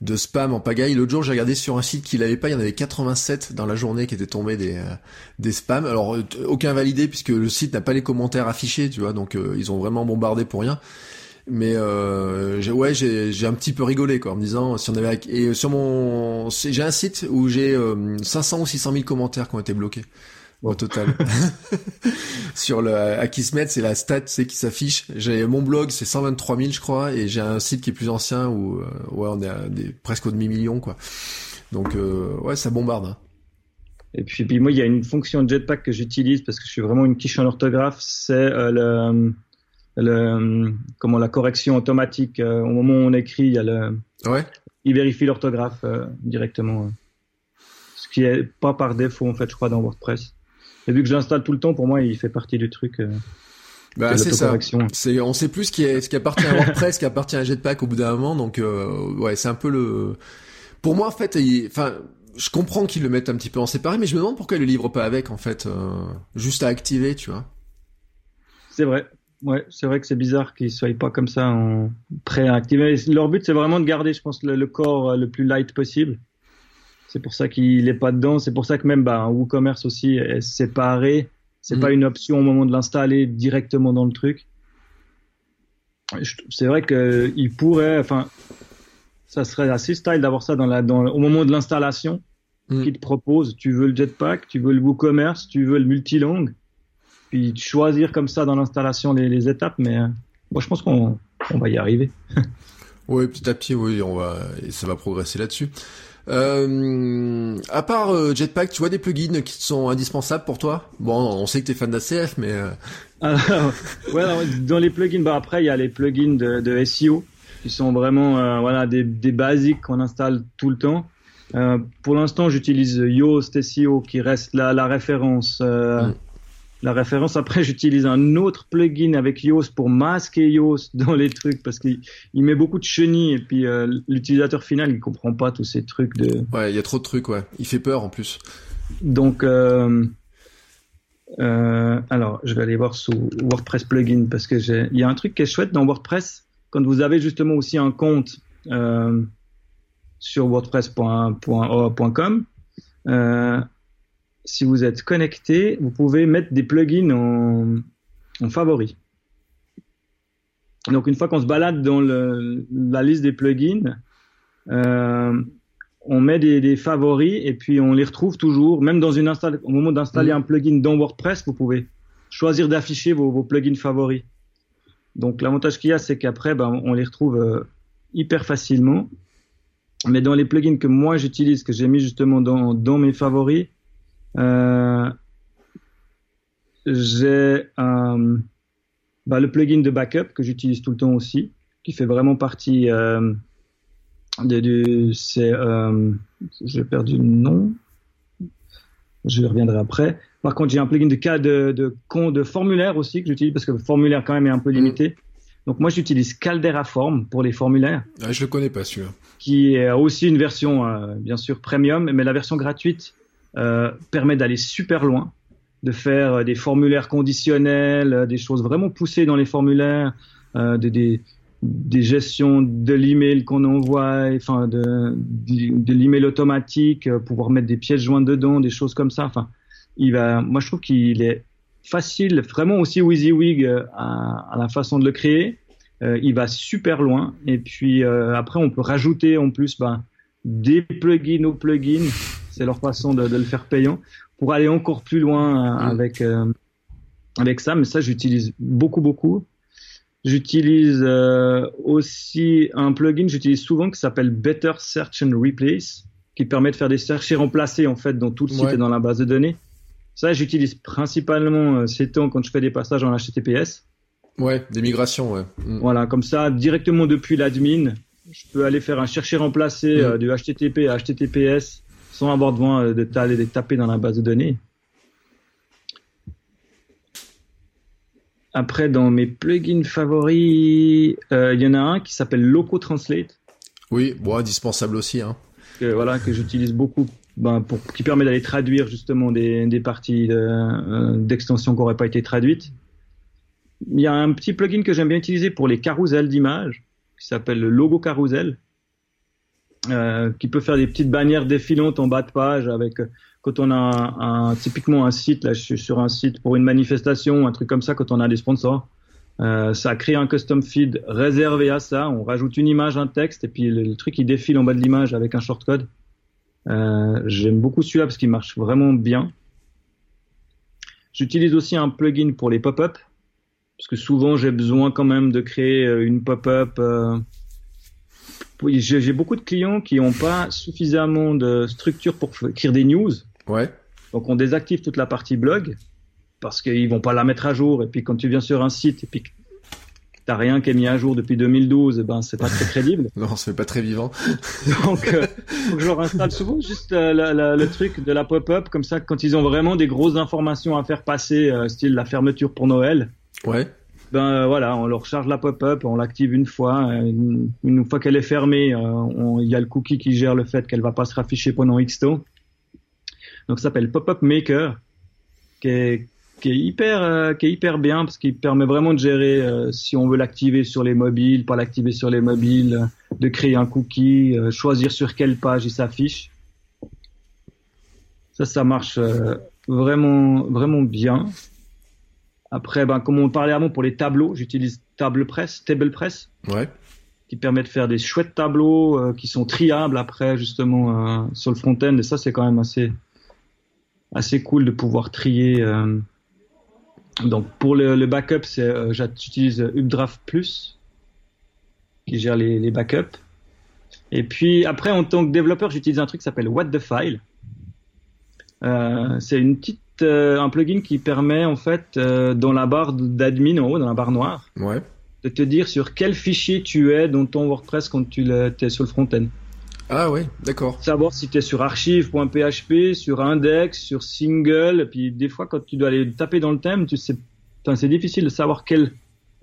de spam en pagaille. L'autre jour, j'ai regardé sur un site qui l'avait pas, il y en avait 87 dans la journée qui étaient tombés des euh, des spams. Alors euh, aucun validé puisque le site n'a pas les commentaires affichés, tu vois, donc euh, ils ont vraiment bombardé pour rien. Mais ouais, j'ai un petit peu rigolé quoi en me disant si on avait et sur mon j'ai un site où j'ai 500 ou 600 000 commentaires qui ont été bloqués au total. sur le Akismet, c'est la stat c'est qui s'affiche. J'ai mon blog, c'est 123 000 je crois, et j'ai un site qui est plus ancien où euh, ouais on est à des, presque au demi million quoi. Donc euh, ouais, ça bombarde. Hein. Et puis, puis moi, il y a une fonction Jetpack que j'utilise parce que je suis vraiment une quiche en orthographe, c'est euh, le, le comment la correction automatique au moment où on écrit, il y a le ouais. il vérifie l'orthographe directement. Ce qui est pas par défaut en fait, je crois dans WordPress. Et vu que je l'installe tout le temps, pour moi, il fait partie du truc. Euh, bah, c'est ça. C'est, on sait plus ce qui est, ce qui appartient à WordPress, ce qui appartient à Jetpack au bout d'un moment. Donc, euh, ouais, c'est un peu le. Pour moi, en fait, enfin, je comprends qu'ils le mettent un petit peu en séparé, mais je me demande pourquoi ils le livrent pas avec, en fait, euh, juste à activer, tu vois. C'est vrai. Ouais, c'est vrai que c'est bizarre qu'ils soient pas comme ça en prêt à activer. Leur but, c'est vraiment de garder, je pense, le corps le plus light possible. C'est pour ça qu'il est pas dedans. C'est pour ça que même bah, WooCommerce aussi est séparé. C'est pas mm. une option au moment de l'installer directement dans le truc. C'est vrai qu'il pourrait, enfin, ça serait assez style d'avoir ça dans la, dans, au moment de l'installation. Mm. Qui te propose, tu veux le Jetpack, tu veux le WooCommerce, tu veux le multilangue. Puis choisir comme ça dans l'installation les, les, étapes. Mais euh, moi, je pense qu'on on va y arriver. oui, petit à petit, oui, on va, et ça va progresser là-dessus. Euh, à part euh, Jetpack, tu vois des plugins qui sont indispensables pour toi? Bon, on sait que tu es fan d'ACF, mais... Euh... ouais, dans les plugins, bah après, il y a les plugins de, de SEO qui sont vraiment euh, voilà des, des basiques qu'on installe tout le temps. Euh, pour l'instant, j'utilise Yoast SEO qui reste la, la référence. Mm. La référence. Après, j'utilise un autre plugin avec Yoast pour masquer Yoast dans les trucs parce qu'il il met beaucoup de chenilles et puis euh, l'utilisateur final il comprend pas tous ces trucs de. Ouais, il y a trop de trucs, ouais. Il fait peur en plus. Donc, euh, euh, alors, je vais aller voir sous WordPress plugin parce que j'ai, il y a un truc qui est chouette dans WordPress quand vous avez justement aussi un compte sur WordPress.com. Euh, si vous êtes connecté, vous pouvez mettre des plugins en, en favoris. Donc, une fois qu'on se balade dans le, la liste des plugins, euh, on met des, des, favoris et puis on les retrouve toujours, même dans une au moment d'installer Mmh. un plugin dans WordPress, vous pouvez choisir d'afficher vos, vos, plugins favoris. Donc l'avantage qu'il y a, c'est qu'après, ben, on les retrouve euh, hyper facilement. Mais dans les plugins que moi j'utilise, que j'ai mis justement dans, dans mes favoris, j'ai euh, ben, le plugin de backup que j'utilise tout le temps aussi, qui fait vraiment partie euh, c'est euh, j'ai perdu le nom. Je reviendrai après. Par contre j'ai un plugin de cas de de, de, formulaire aussi que j'utilise parce que le formulaire quand même est un peu limité. Mmh. donc moi j'utilise Caldera Form pour les formulaires. Ah, je le connais pas celui-là. Qui est aussi une version euh, bien sûr premium mais la version gratuite euh, permet d'aller super loin de faire euh, des formulaires conditionnels des choses vraiment poussées dans les formulaires euh, des, des des gestions de l'email qu'on envoie, enfin de, l'email automatique, euh, pouvoir mettre des pièces jointes dedans, des choses comme ça. Enfin, il va, moi je trouve qu'il est facile, vraiment aussi WYSIWYG euh, à, la façon de le créer. Euh, il va super loin. Et puis euh, après, on peut rajouter en plus ben, des plugins aux plugins. C'est leur façon de, de, le faire payant pour aller encore plus loin mmh. avec avec ça. Mais ça, j'utilise beaucoup beaucoup. J'utilise euh, aussi un plugin, j'utilise souvent qui s'appelle Better Search and Replace, qui permet de faire des recherches et remplacer en fait dans tout le site ouais. et dans la base de données. Ça, j'utilise principalement euh, ces temps quand je fais des passages en HTTPS. Ouais, des migrations, ouais. Mm. Voilà, comme ça, directement depuis l'admin, je peux aller faire un chercher remplacer mm. euh, du HTTP à HTTPS sans avoir besoin de, de taper dans la base de données. Après, dans mes plugins favoris, il euh, y en a un qui s'appelle Loco Translate. Oui, bon, indispensable aussi. Hein. Que, voilà, que j'utilise beaucoup, ben, pour, qui permet d'aller traduire justement des, des parties d'extensions de, euh, qui n'auraient pas été traduites. Il y a un petit plugin que j'aime bien utiliser pour les carousels d'images, qui s'appelle le Logo Carousel, euh, qui peut faire des petites bannières défilantes en bas de page avec quand on a un, un, typiquement un site, là je suis sur un site pour une manifestation, un truc comme ça, quand on a des sponsors, euh, ça crée un custom feed réservé à ça, on rajoute une image, un texte, et puis le, truc il défile en bas de l'image avec un shortcode. Euh, J'aime beaucoup celui-là parce qu'il marche vraiment bien. J'utilise aussi un plugin pour les pop-up, parce que souvent j'ai besoin quand même de créer une pop-up. J'ai beaucoup de clients qui n'ont pas suffisamment de structure pour écrire des news. Ouais. Donc on désactive toute la partie blog parce qu'ils vont pas la mettre à jour. Et puis quand tu viens sur un site et puis t'as rien qui est mis à jour depuis 2012, et ben c'est pas très crédible. non, c'est pas très vivant. Donc euh, faut que je leur installe souvent juste euh, la, la, le truc de la pop-up comme ça quand ils ont vraiment des grosses informations à faire passer, euh, style la fermeture pour Noël. Ouais. Ben euh, voilà, on leur charge la pop-up, on l'active une fois, une, une fois qu'elle est fermée, il y a le cookie qui gère le fait qu'elle va pas se rafficher pendant X temps. Donc ça s'appelle Pop-up Maker, qui est, hyper, euh, bien parce qu'il permet vraiment de gérer euh, si on veut l'activer sur les mobiles, pas l'activer sur les mobiles, de créer un cookie, euh, choisir sur quelle page il s'affiche. Ça, ça marche vraiment bien. Après, ben, comme on parlait avant pour les tableaux, j'utilise TablePress, TablePress. Ouais. Qui permet de faire des chouettes tableaux euh, qui sont triables après justement euh, sur le front-end. Et ça c'est quand même assez assez cool de pouvoir trier euh... donc pour le, le backup c'est j'utilise Updraft Plus qui gère les, les, backups. Et puis après en tant que développeur j'utilise un truc qui s'appelle What the File. C'est une petite un plugin qui permet en fait dans la barre d'admin en haut dans la barre noire ouais de te dire sur quel fichier tu es dans ton WordPress quand tu es sur le front-end. Ah ouais, d'accord. Savoir si tu es sur archive.php, sur index, sur single. puis des fois, quand tu dois aller taper dans le thème, tu sais, c'est difficile de savoir quelle,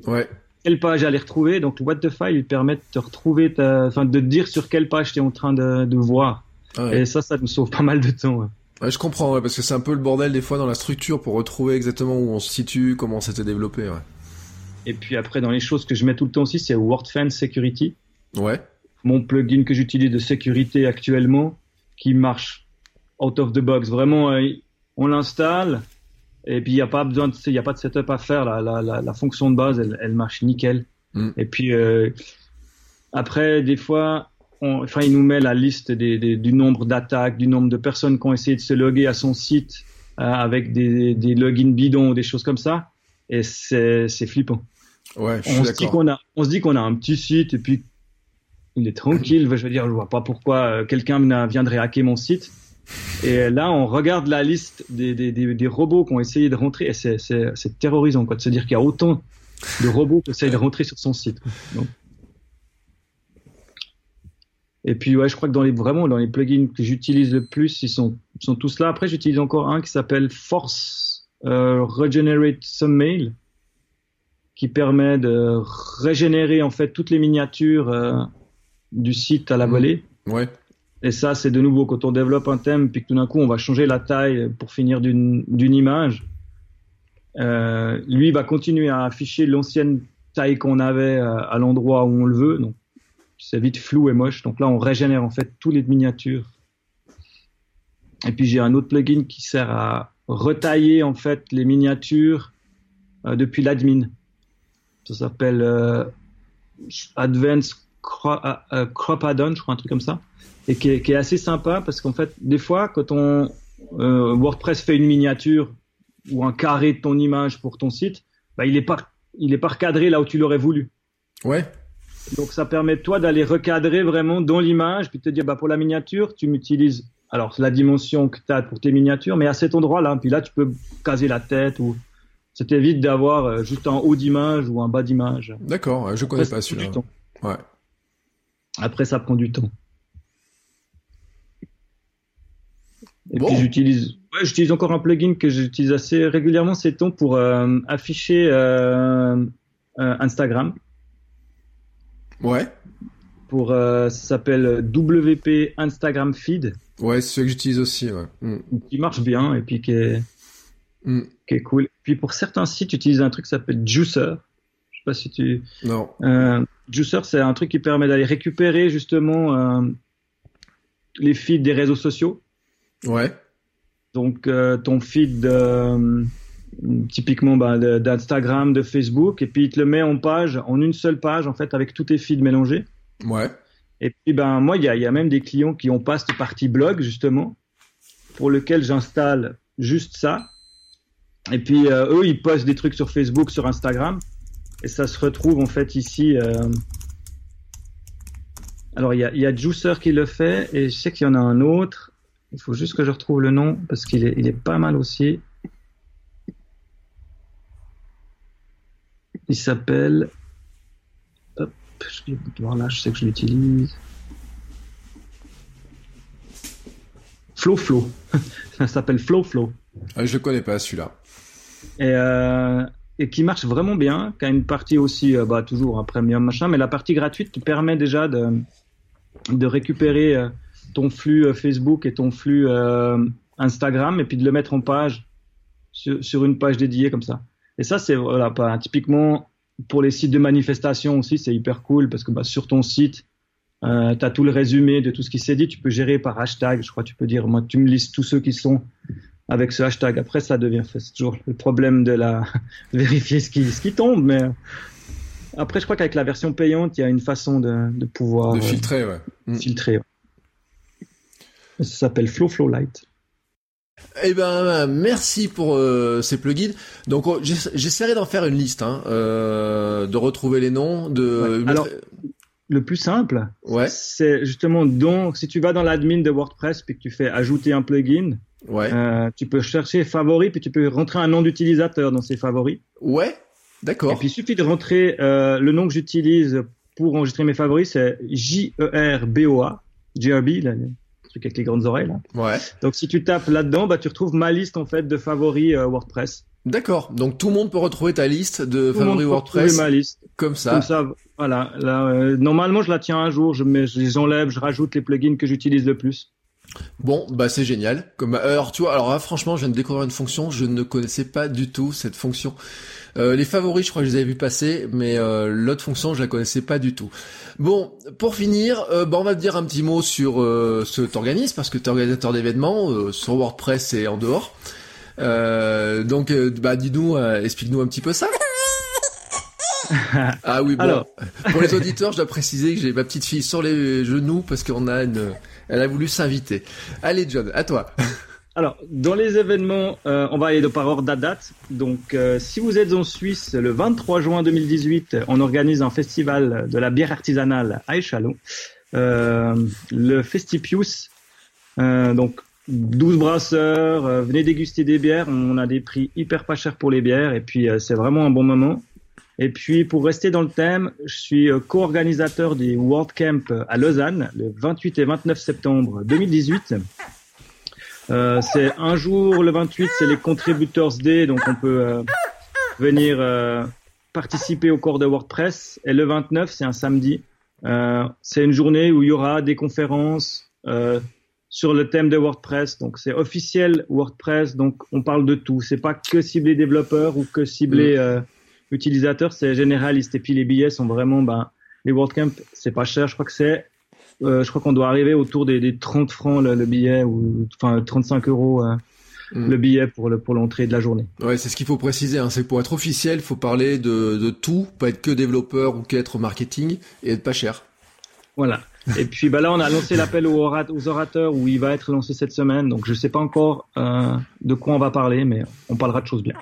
ouais. quelle page aller retrouver. Donc, what the file, il permet de te retrouver, ta, enfin, de te dire sur quelle page tu es en train de, de voir. Ah Et ça, ça nous sauve pas mal de temps. Ouais. Je comprends, ouais, parce que c'est un peu le bordel des fois dans la structure pour retrouver exactement où on se situe, comment c'était développé. Ouais. Et puis après, dans les choses que je mets tout le temps aussi, c'est WordFence Security. Ouais mon plugin que j'utilise de sécurité actuellement qui marche out of the box. Vraiment, euh, on l'installe et puis il n'y a pas besoin de, il y a pas de setup à faire. La, la, la, la fonction de base, elle, elle marche nickel. Mm. Et puis euh, après, des fois, on, enfin, il nous met la liste des, des, du nombre d'attaques, du nombre de personnes qui ont essayé de se loguer à son site euh, avec des, des logins bidons ou des choses comme ça. Et c'est, flippant. Ouais, je on se dit qu'on a, on se dit qu'on a un petit site et puis il est tranquille. Je veux dire, je vois pas pourquoi euh, quelqu'un viendrait hacker mon site. Et là, on regarde la liste des, des, des, des robots qui ont essayé de rentrer, et c'est terrorisant, quoi, de se dire qu'il y a autant de robots qui essayent de rentrer sur son site. Donc. Et puis, ouais, je crois que dans les, vraiment, dans les plugins que j'utilise le plus, ils sont, ils sont tous là. Après, j'utilise encore un qui s'appelle Force euh, Regenerate Some Mail, qui permet de régénérer, en fait, toutes les miniatures, euh, du site à la volée. Ouais. Et ça, c'est de nouveau quand on développe un thème, puis que tout d'un coup on va changer la taille pour finir d'une image. Euh, lui va continuer à afficher l'ancienne taille qu'on avait euh, à, l'endroit où on le veut. Donc c'est vite flou et moche. Donc là, on régénère en fait toutes les miniatures. Et puis j'ai un autre plugin qui sert à retailler en fait les miniatures euh, depuis l'admin. Ça s'appelle euh, Advanced crop add-on, je crois un truc comme ça, et qui est, assez sympa parce qu'en fait, des fois, quand on euh, WordPress fait une miniature ou un carré de ton image pour ton site, bah, il est pas pas recadré là où tu l'aurais voulu. Ouais. Donc ça permet toi d'aller recadrer vraiment dans l'image, puis te dire bah pour la miniature, tu m'utilises alors la dimension que tu as pour tes miniatures, mais à cet endroit-là, puis là tu peux caser la tête ou ça t'évite d'avoir euh, juste un haut d'image ou un bas d'image. D'accord, je connais pas celui-là. Ouais. Après, ça prend du temps. Et puis j'utilise, ouais, j'utilise encore un plugin que j'utilise assez régulièrement, c'est ton pour euh, afficher euh, euh, Instagram. Ouais. Pour, ça s'appelle WP Instagram Feed. Ouais, c'est ce que j'utilise aussi. Ouais. Mm. Qui marche bien et puis qui est, mm. qui est cool. Puis pour certains sites, j'utilise un truc qui s'appelle Juicer. Je sais pas si tu. Non. Juicer, c'est un truc qui permet d'aller récupérer justement euh, les feeds des réseaux sociaux. Ouais. Donc euh, ton feed euh, typiquement bah, d'Instagram, de Facebook, et puis il te le met en page, en une seule page en fait, avec tous tes feeds mélangés. Ouais. Et puis ben moi, il y a, y a, même des clients qui ont pas cette partie blog justement, pour lequel j'installe juste ça. Et puis eux, ils postent des trucs sur Facebook, sur Instagram. Et ça se retrouve en fait ici. Euh... Alors il y a, y a Juicer qui le fait et je sais qu'il y en a un autre. Il faut juste que je retrouve le nom parce qu'il est, il est pas mal aussi. Il s'appelle. Hop, je vais voir là, je sais que je l'utilise. Flow Flow. ça s'appelle Flow Flow. Ah, je le connais pas celui-là. Et euh, et qui marche vraiment bien, qui a une partie aussi, euh, bah, toujours un premium machin, mais la partie gratuite te permet déjà de, de récupérer euh, ton flux Facebook et ton flux Instagram et puis de le mettre en page sur, sur une page dédiée comme ça. Et ça, c'est voilà, pas, typiquement pour les sites de manifestation aussi, c'est hyper cool parce que bah, sur ton site, euh, tu as tout le résumé de tout ce qui s'est dit. Tu peux gérer par hashtag. Je crois tu peux dire, moi, tu me listes tous ceux qui sont avec ce hashtag. Après, ça devient, c'est toujours le problème de la vérifier ce qui, ce qui tombe, mais après, je crois qu'avec la version payante, il y a une façon de, de pouvoir de filtrer, ouais. Mm. filtrer. Ça s'appelle Flow Flow Light. Eh ben, merci pour euh, ces plugins. Donc, oh, j'essaierai d'en faire une liste, hein, euh, de retrouver les noms. De. Alors, le plus simple, ouais. c'est justement donc si tu vas dans l'admin de WordPress puis que tu fais ajouter un plugin, Ouais. Euh, tu peux chercher favoris, puis tu peux rentrer un nom d'utilisateur dans ces favoris. Ouais, d'accord. Et puis il suffit de rentrer le nom que j'utilise pour enregistrer mes favoris, c'est J-E-R-B-O-A. GRB, là, le truc avec les grandes oreilles. Là. Ouais. Donc si tu tapes là-dedans, bah, tu retrouves ma liste en fait de favoris euh, WordPress. D'accord. Donc tout le monde peut retrouver ta liste de Tout favoris WordPress ma liste. comme ça. Comme ça, voilà. Là, euh, normalement, je la tiens un jour, je, mets, je les enlève, je rajoute les plugins que j'utilise le plus. Bon, bah c'est génial. Comme alors tu vois, alors là, franchement, je viens de découvrir une fonction, je ne connaissais pas du tout cette fonction. Euh, les favoris, je crois que je les avais vus passer, mais euh, l'autre fonction, je la connaissais pas du tout. Bon, pour finir, euh, bah, on va te dire un petit mot sur euh, ce que t'organises, parce que t'es organisateur d'événements euh, sur WordPress et en dehors. Euh, donc, bah dis-nous, explique-nous un petit peu ça. Ah oui, bon. Alors. Pour les auditeurs, je dois préciser que j'ai ma petite fille sur les genoux parce qu'on a une, elle a voulu s'inviter. Allez, John, à toi. Alors, dans les événements, euh, on va aller de par ordre de date. Donc, euh, si vous êtes en Suisse, le 23 juin 2018, on organise un festival de la bière artisanale à Échalon. Euh, le Festipius. Donc, 12 brasseurs, venez déguster des bières. On a des prix hyper pas chers pour les bières et puis c'est vraiment un bon moment. Et puis, pour rester dans le thème, je suis co-organisateur du World Camp à Lausanne, le 28 et 29 septembre 2018. Euh, c'est un jour, le 28, c'est les Contributors Day, donc on peut euh, venir euh, participer au cours de WordPress. Et le 29, c'est un samedi. Euh, c'est une journée où il y aura des conférences euh, sur le thème de WordPress. Donc c'est officiel WordPress, donc on parle de tout. C'est pas que ciblé développeurs ou que ciblé euh, utilisateurs, c'est généraliste. Et puis les billets sont vraiment, ben, les WordCamp, c'est pas cher. Je crois que c'est je crois qu'on doit arriver autour des, des 30 francs le, le billet ou enfin 35 euros euh, Mm. le billet pour le pour l'entrée de la journée. Ouais, c'est ce qu'il faut préciser. Hein, c'est que pour être officiel, il faut parler de, de tout, pas être que développeur ou qu'être marketing et être pas cher. Voilà. Et puis bah là on a lancé l'appel aux, orat- aux orateurs où il va être lancé cette semaine. Donc je sais pas encore euh, de quoi on va parler, mais on parlera de choses bien.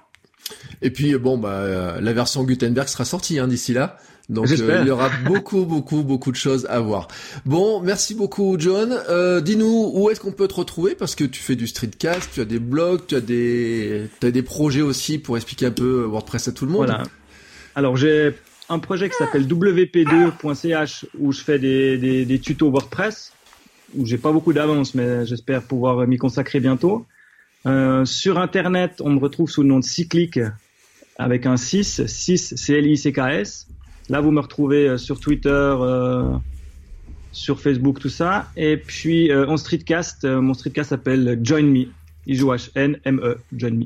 Et puis bon, bah euh, la version Gutenberg sera sortie hein, d'ici là. Donc euh, il y aura beaucoup, beaucoup, beaucoup de choses à voir. Bon, merci beaucoup John. Euh, Dis-nous où est-ce qu'on peut te retrouver parce que tu fais du streetcast, tu as des blogs, tu as des, as des projets aussi pour expliquer un peu WordPress à tout le monde. Voilà. Alors j'ai un projet qui s'appelle wp2.ch où je fais des, des, des tutos WordPress où j'ai pas beaucoup d'avance mais j'espère pouvoir m'y consacrer bientôt. Euh, sur internet, on me retrouve sous le nom de Cyclic avec un 6, 6 C L I C K S. Là vous me retrouvez euh, sur Twitter euh, sur Facebook tout ça et puis euh, en streetcast, mon streetcast s'appelle Join Me. I J O H N M E Join Me.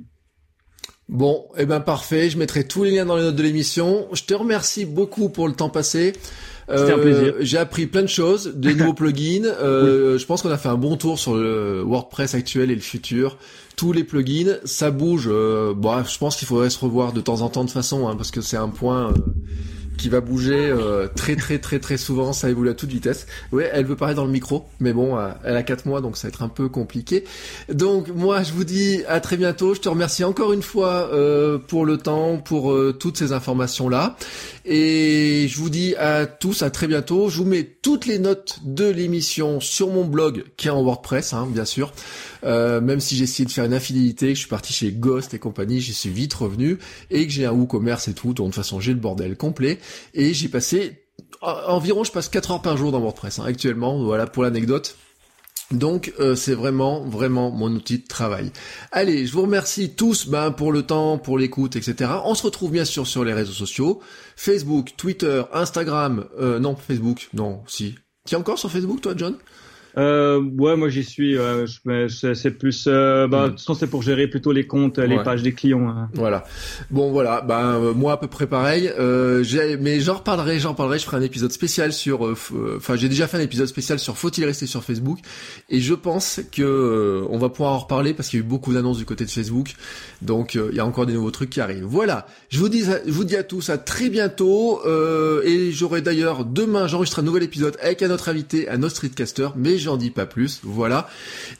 Bon, eh ben parfait. Je mettrai tous les liens dans les notes de l'émission. Je te remercie beaucoup pour le temps passé. C'était un plaisir. J'ai appris plein de choses, des nouveaux plugins. Euh, Je pense qu'on a fait un bon tour sur le WordPress actuel et le futur. Tous les plugins, ça bouge. Euh, bon, je pense qu'il faudrait se revoir de temps en temps de façon, hein, parce que c'est un point qui va bouger euh, très très très très souvent. Ça évolue à toute vitesse. Ouais, elle veut parler dans le micro, mais bon, euh, elle a quatre mois, donc ça va être un peu compliqué. Donc moi, je vous dis à très bientôt. Je te remercie encore une fois euh, pour le temps, pour euh, toutes ces informations là. Et je vous dis à tous à très bientôt. Je vous mets toutes les notes de l'émission sur mon blog qui est en WordPress, hein, bien sûr. Euh, même si j'ai essayé de faire une infidélité, que je suis parti chez Ghost et compagnie, j'y suis vite revenu et que j'ai un WooCommerce et tout. Donc de toute façon, j'ai le bordel complet. Et j'ai passé en- environ, je passe 4 heures par jour dans WordPress hein, actuellement. Voilà pour l'anecdote. Donc euh, c'est vraiment vraiment mon outil de travail. Allez, je vous remercie tous ben, pour le temps, pour l'écoute, etc. On se retrouve bien sûr sur les réseaux sociaux, Facebook, Twitter, Instagram. Euh, non, Facebook, non, si. Tu es encore sur Facebook, toi, John? Euh, ouais, moi j'y suis. euh, je- c'est plus. Euh, bah, Mm. façon, c'est pour gérer plutôt les comptes, les Ouais. pages des clients. hein. Voilà. Bon voilà, ben moi à peu près pareil. Euh, mais j'en reparlerai, j'en parlerai. Je ferai un épisode spécial sur. euh, Enfin, j'ai déjà fait un épisode spécial sur faut-il rester sur Facebook? Et je pense que euh, on va pouvoir en reparler parce qu'il y a eu beaucoup d'annonces du côté de Facebook. Donc euh, il y a encore des nouveaux trucs qui arrivent. Voilà. Je vous dis, je vous dis à tous à très bientôt. Euh, et j'aurai d'ailleurs demain, j'enregistre un nouvel épisode avec un autre invité, un autre streetcaster, mais j'en dis pas plus. Voilà.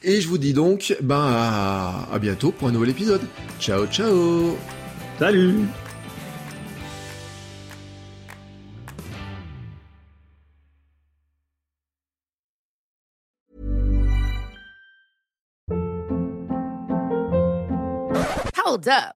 Et je vous dis donc, ben à, à bientôt pour un nouvel épisode. Ciao, ciao. Salut Hold up.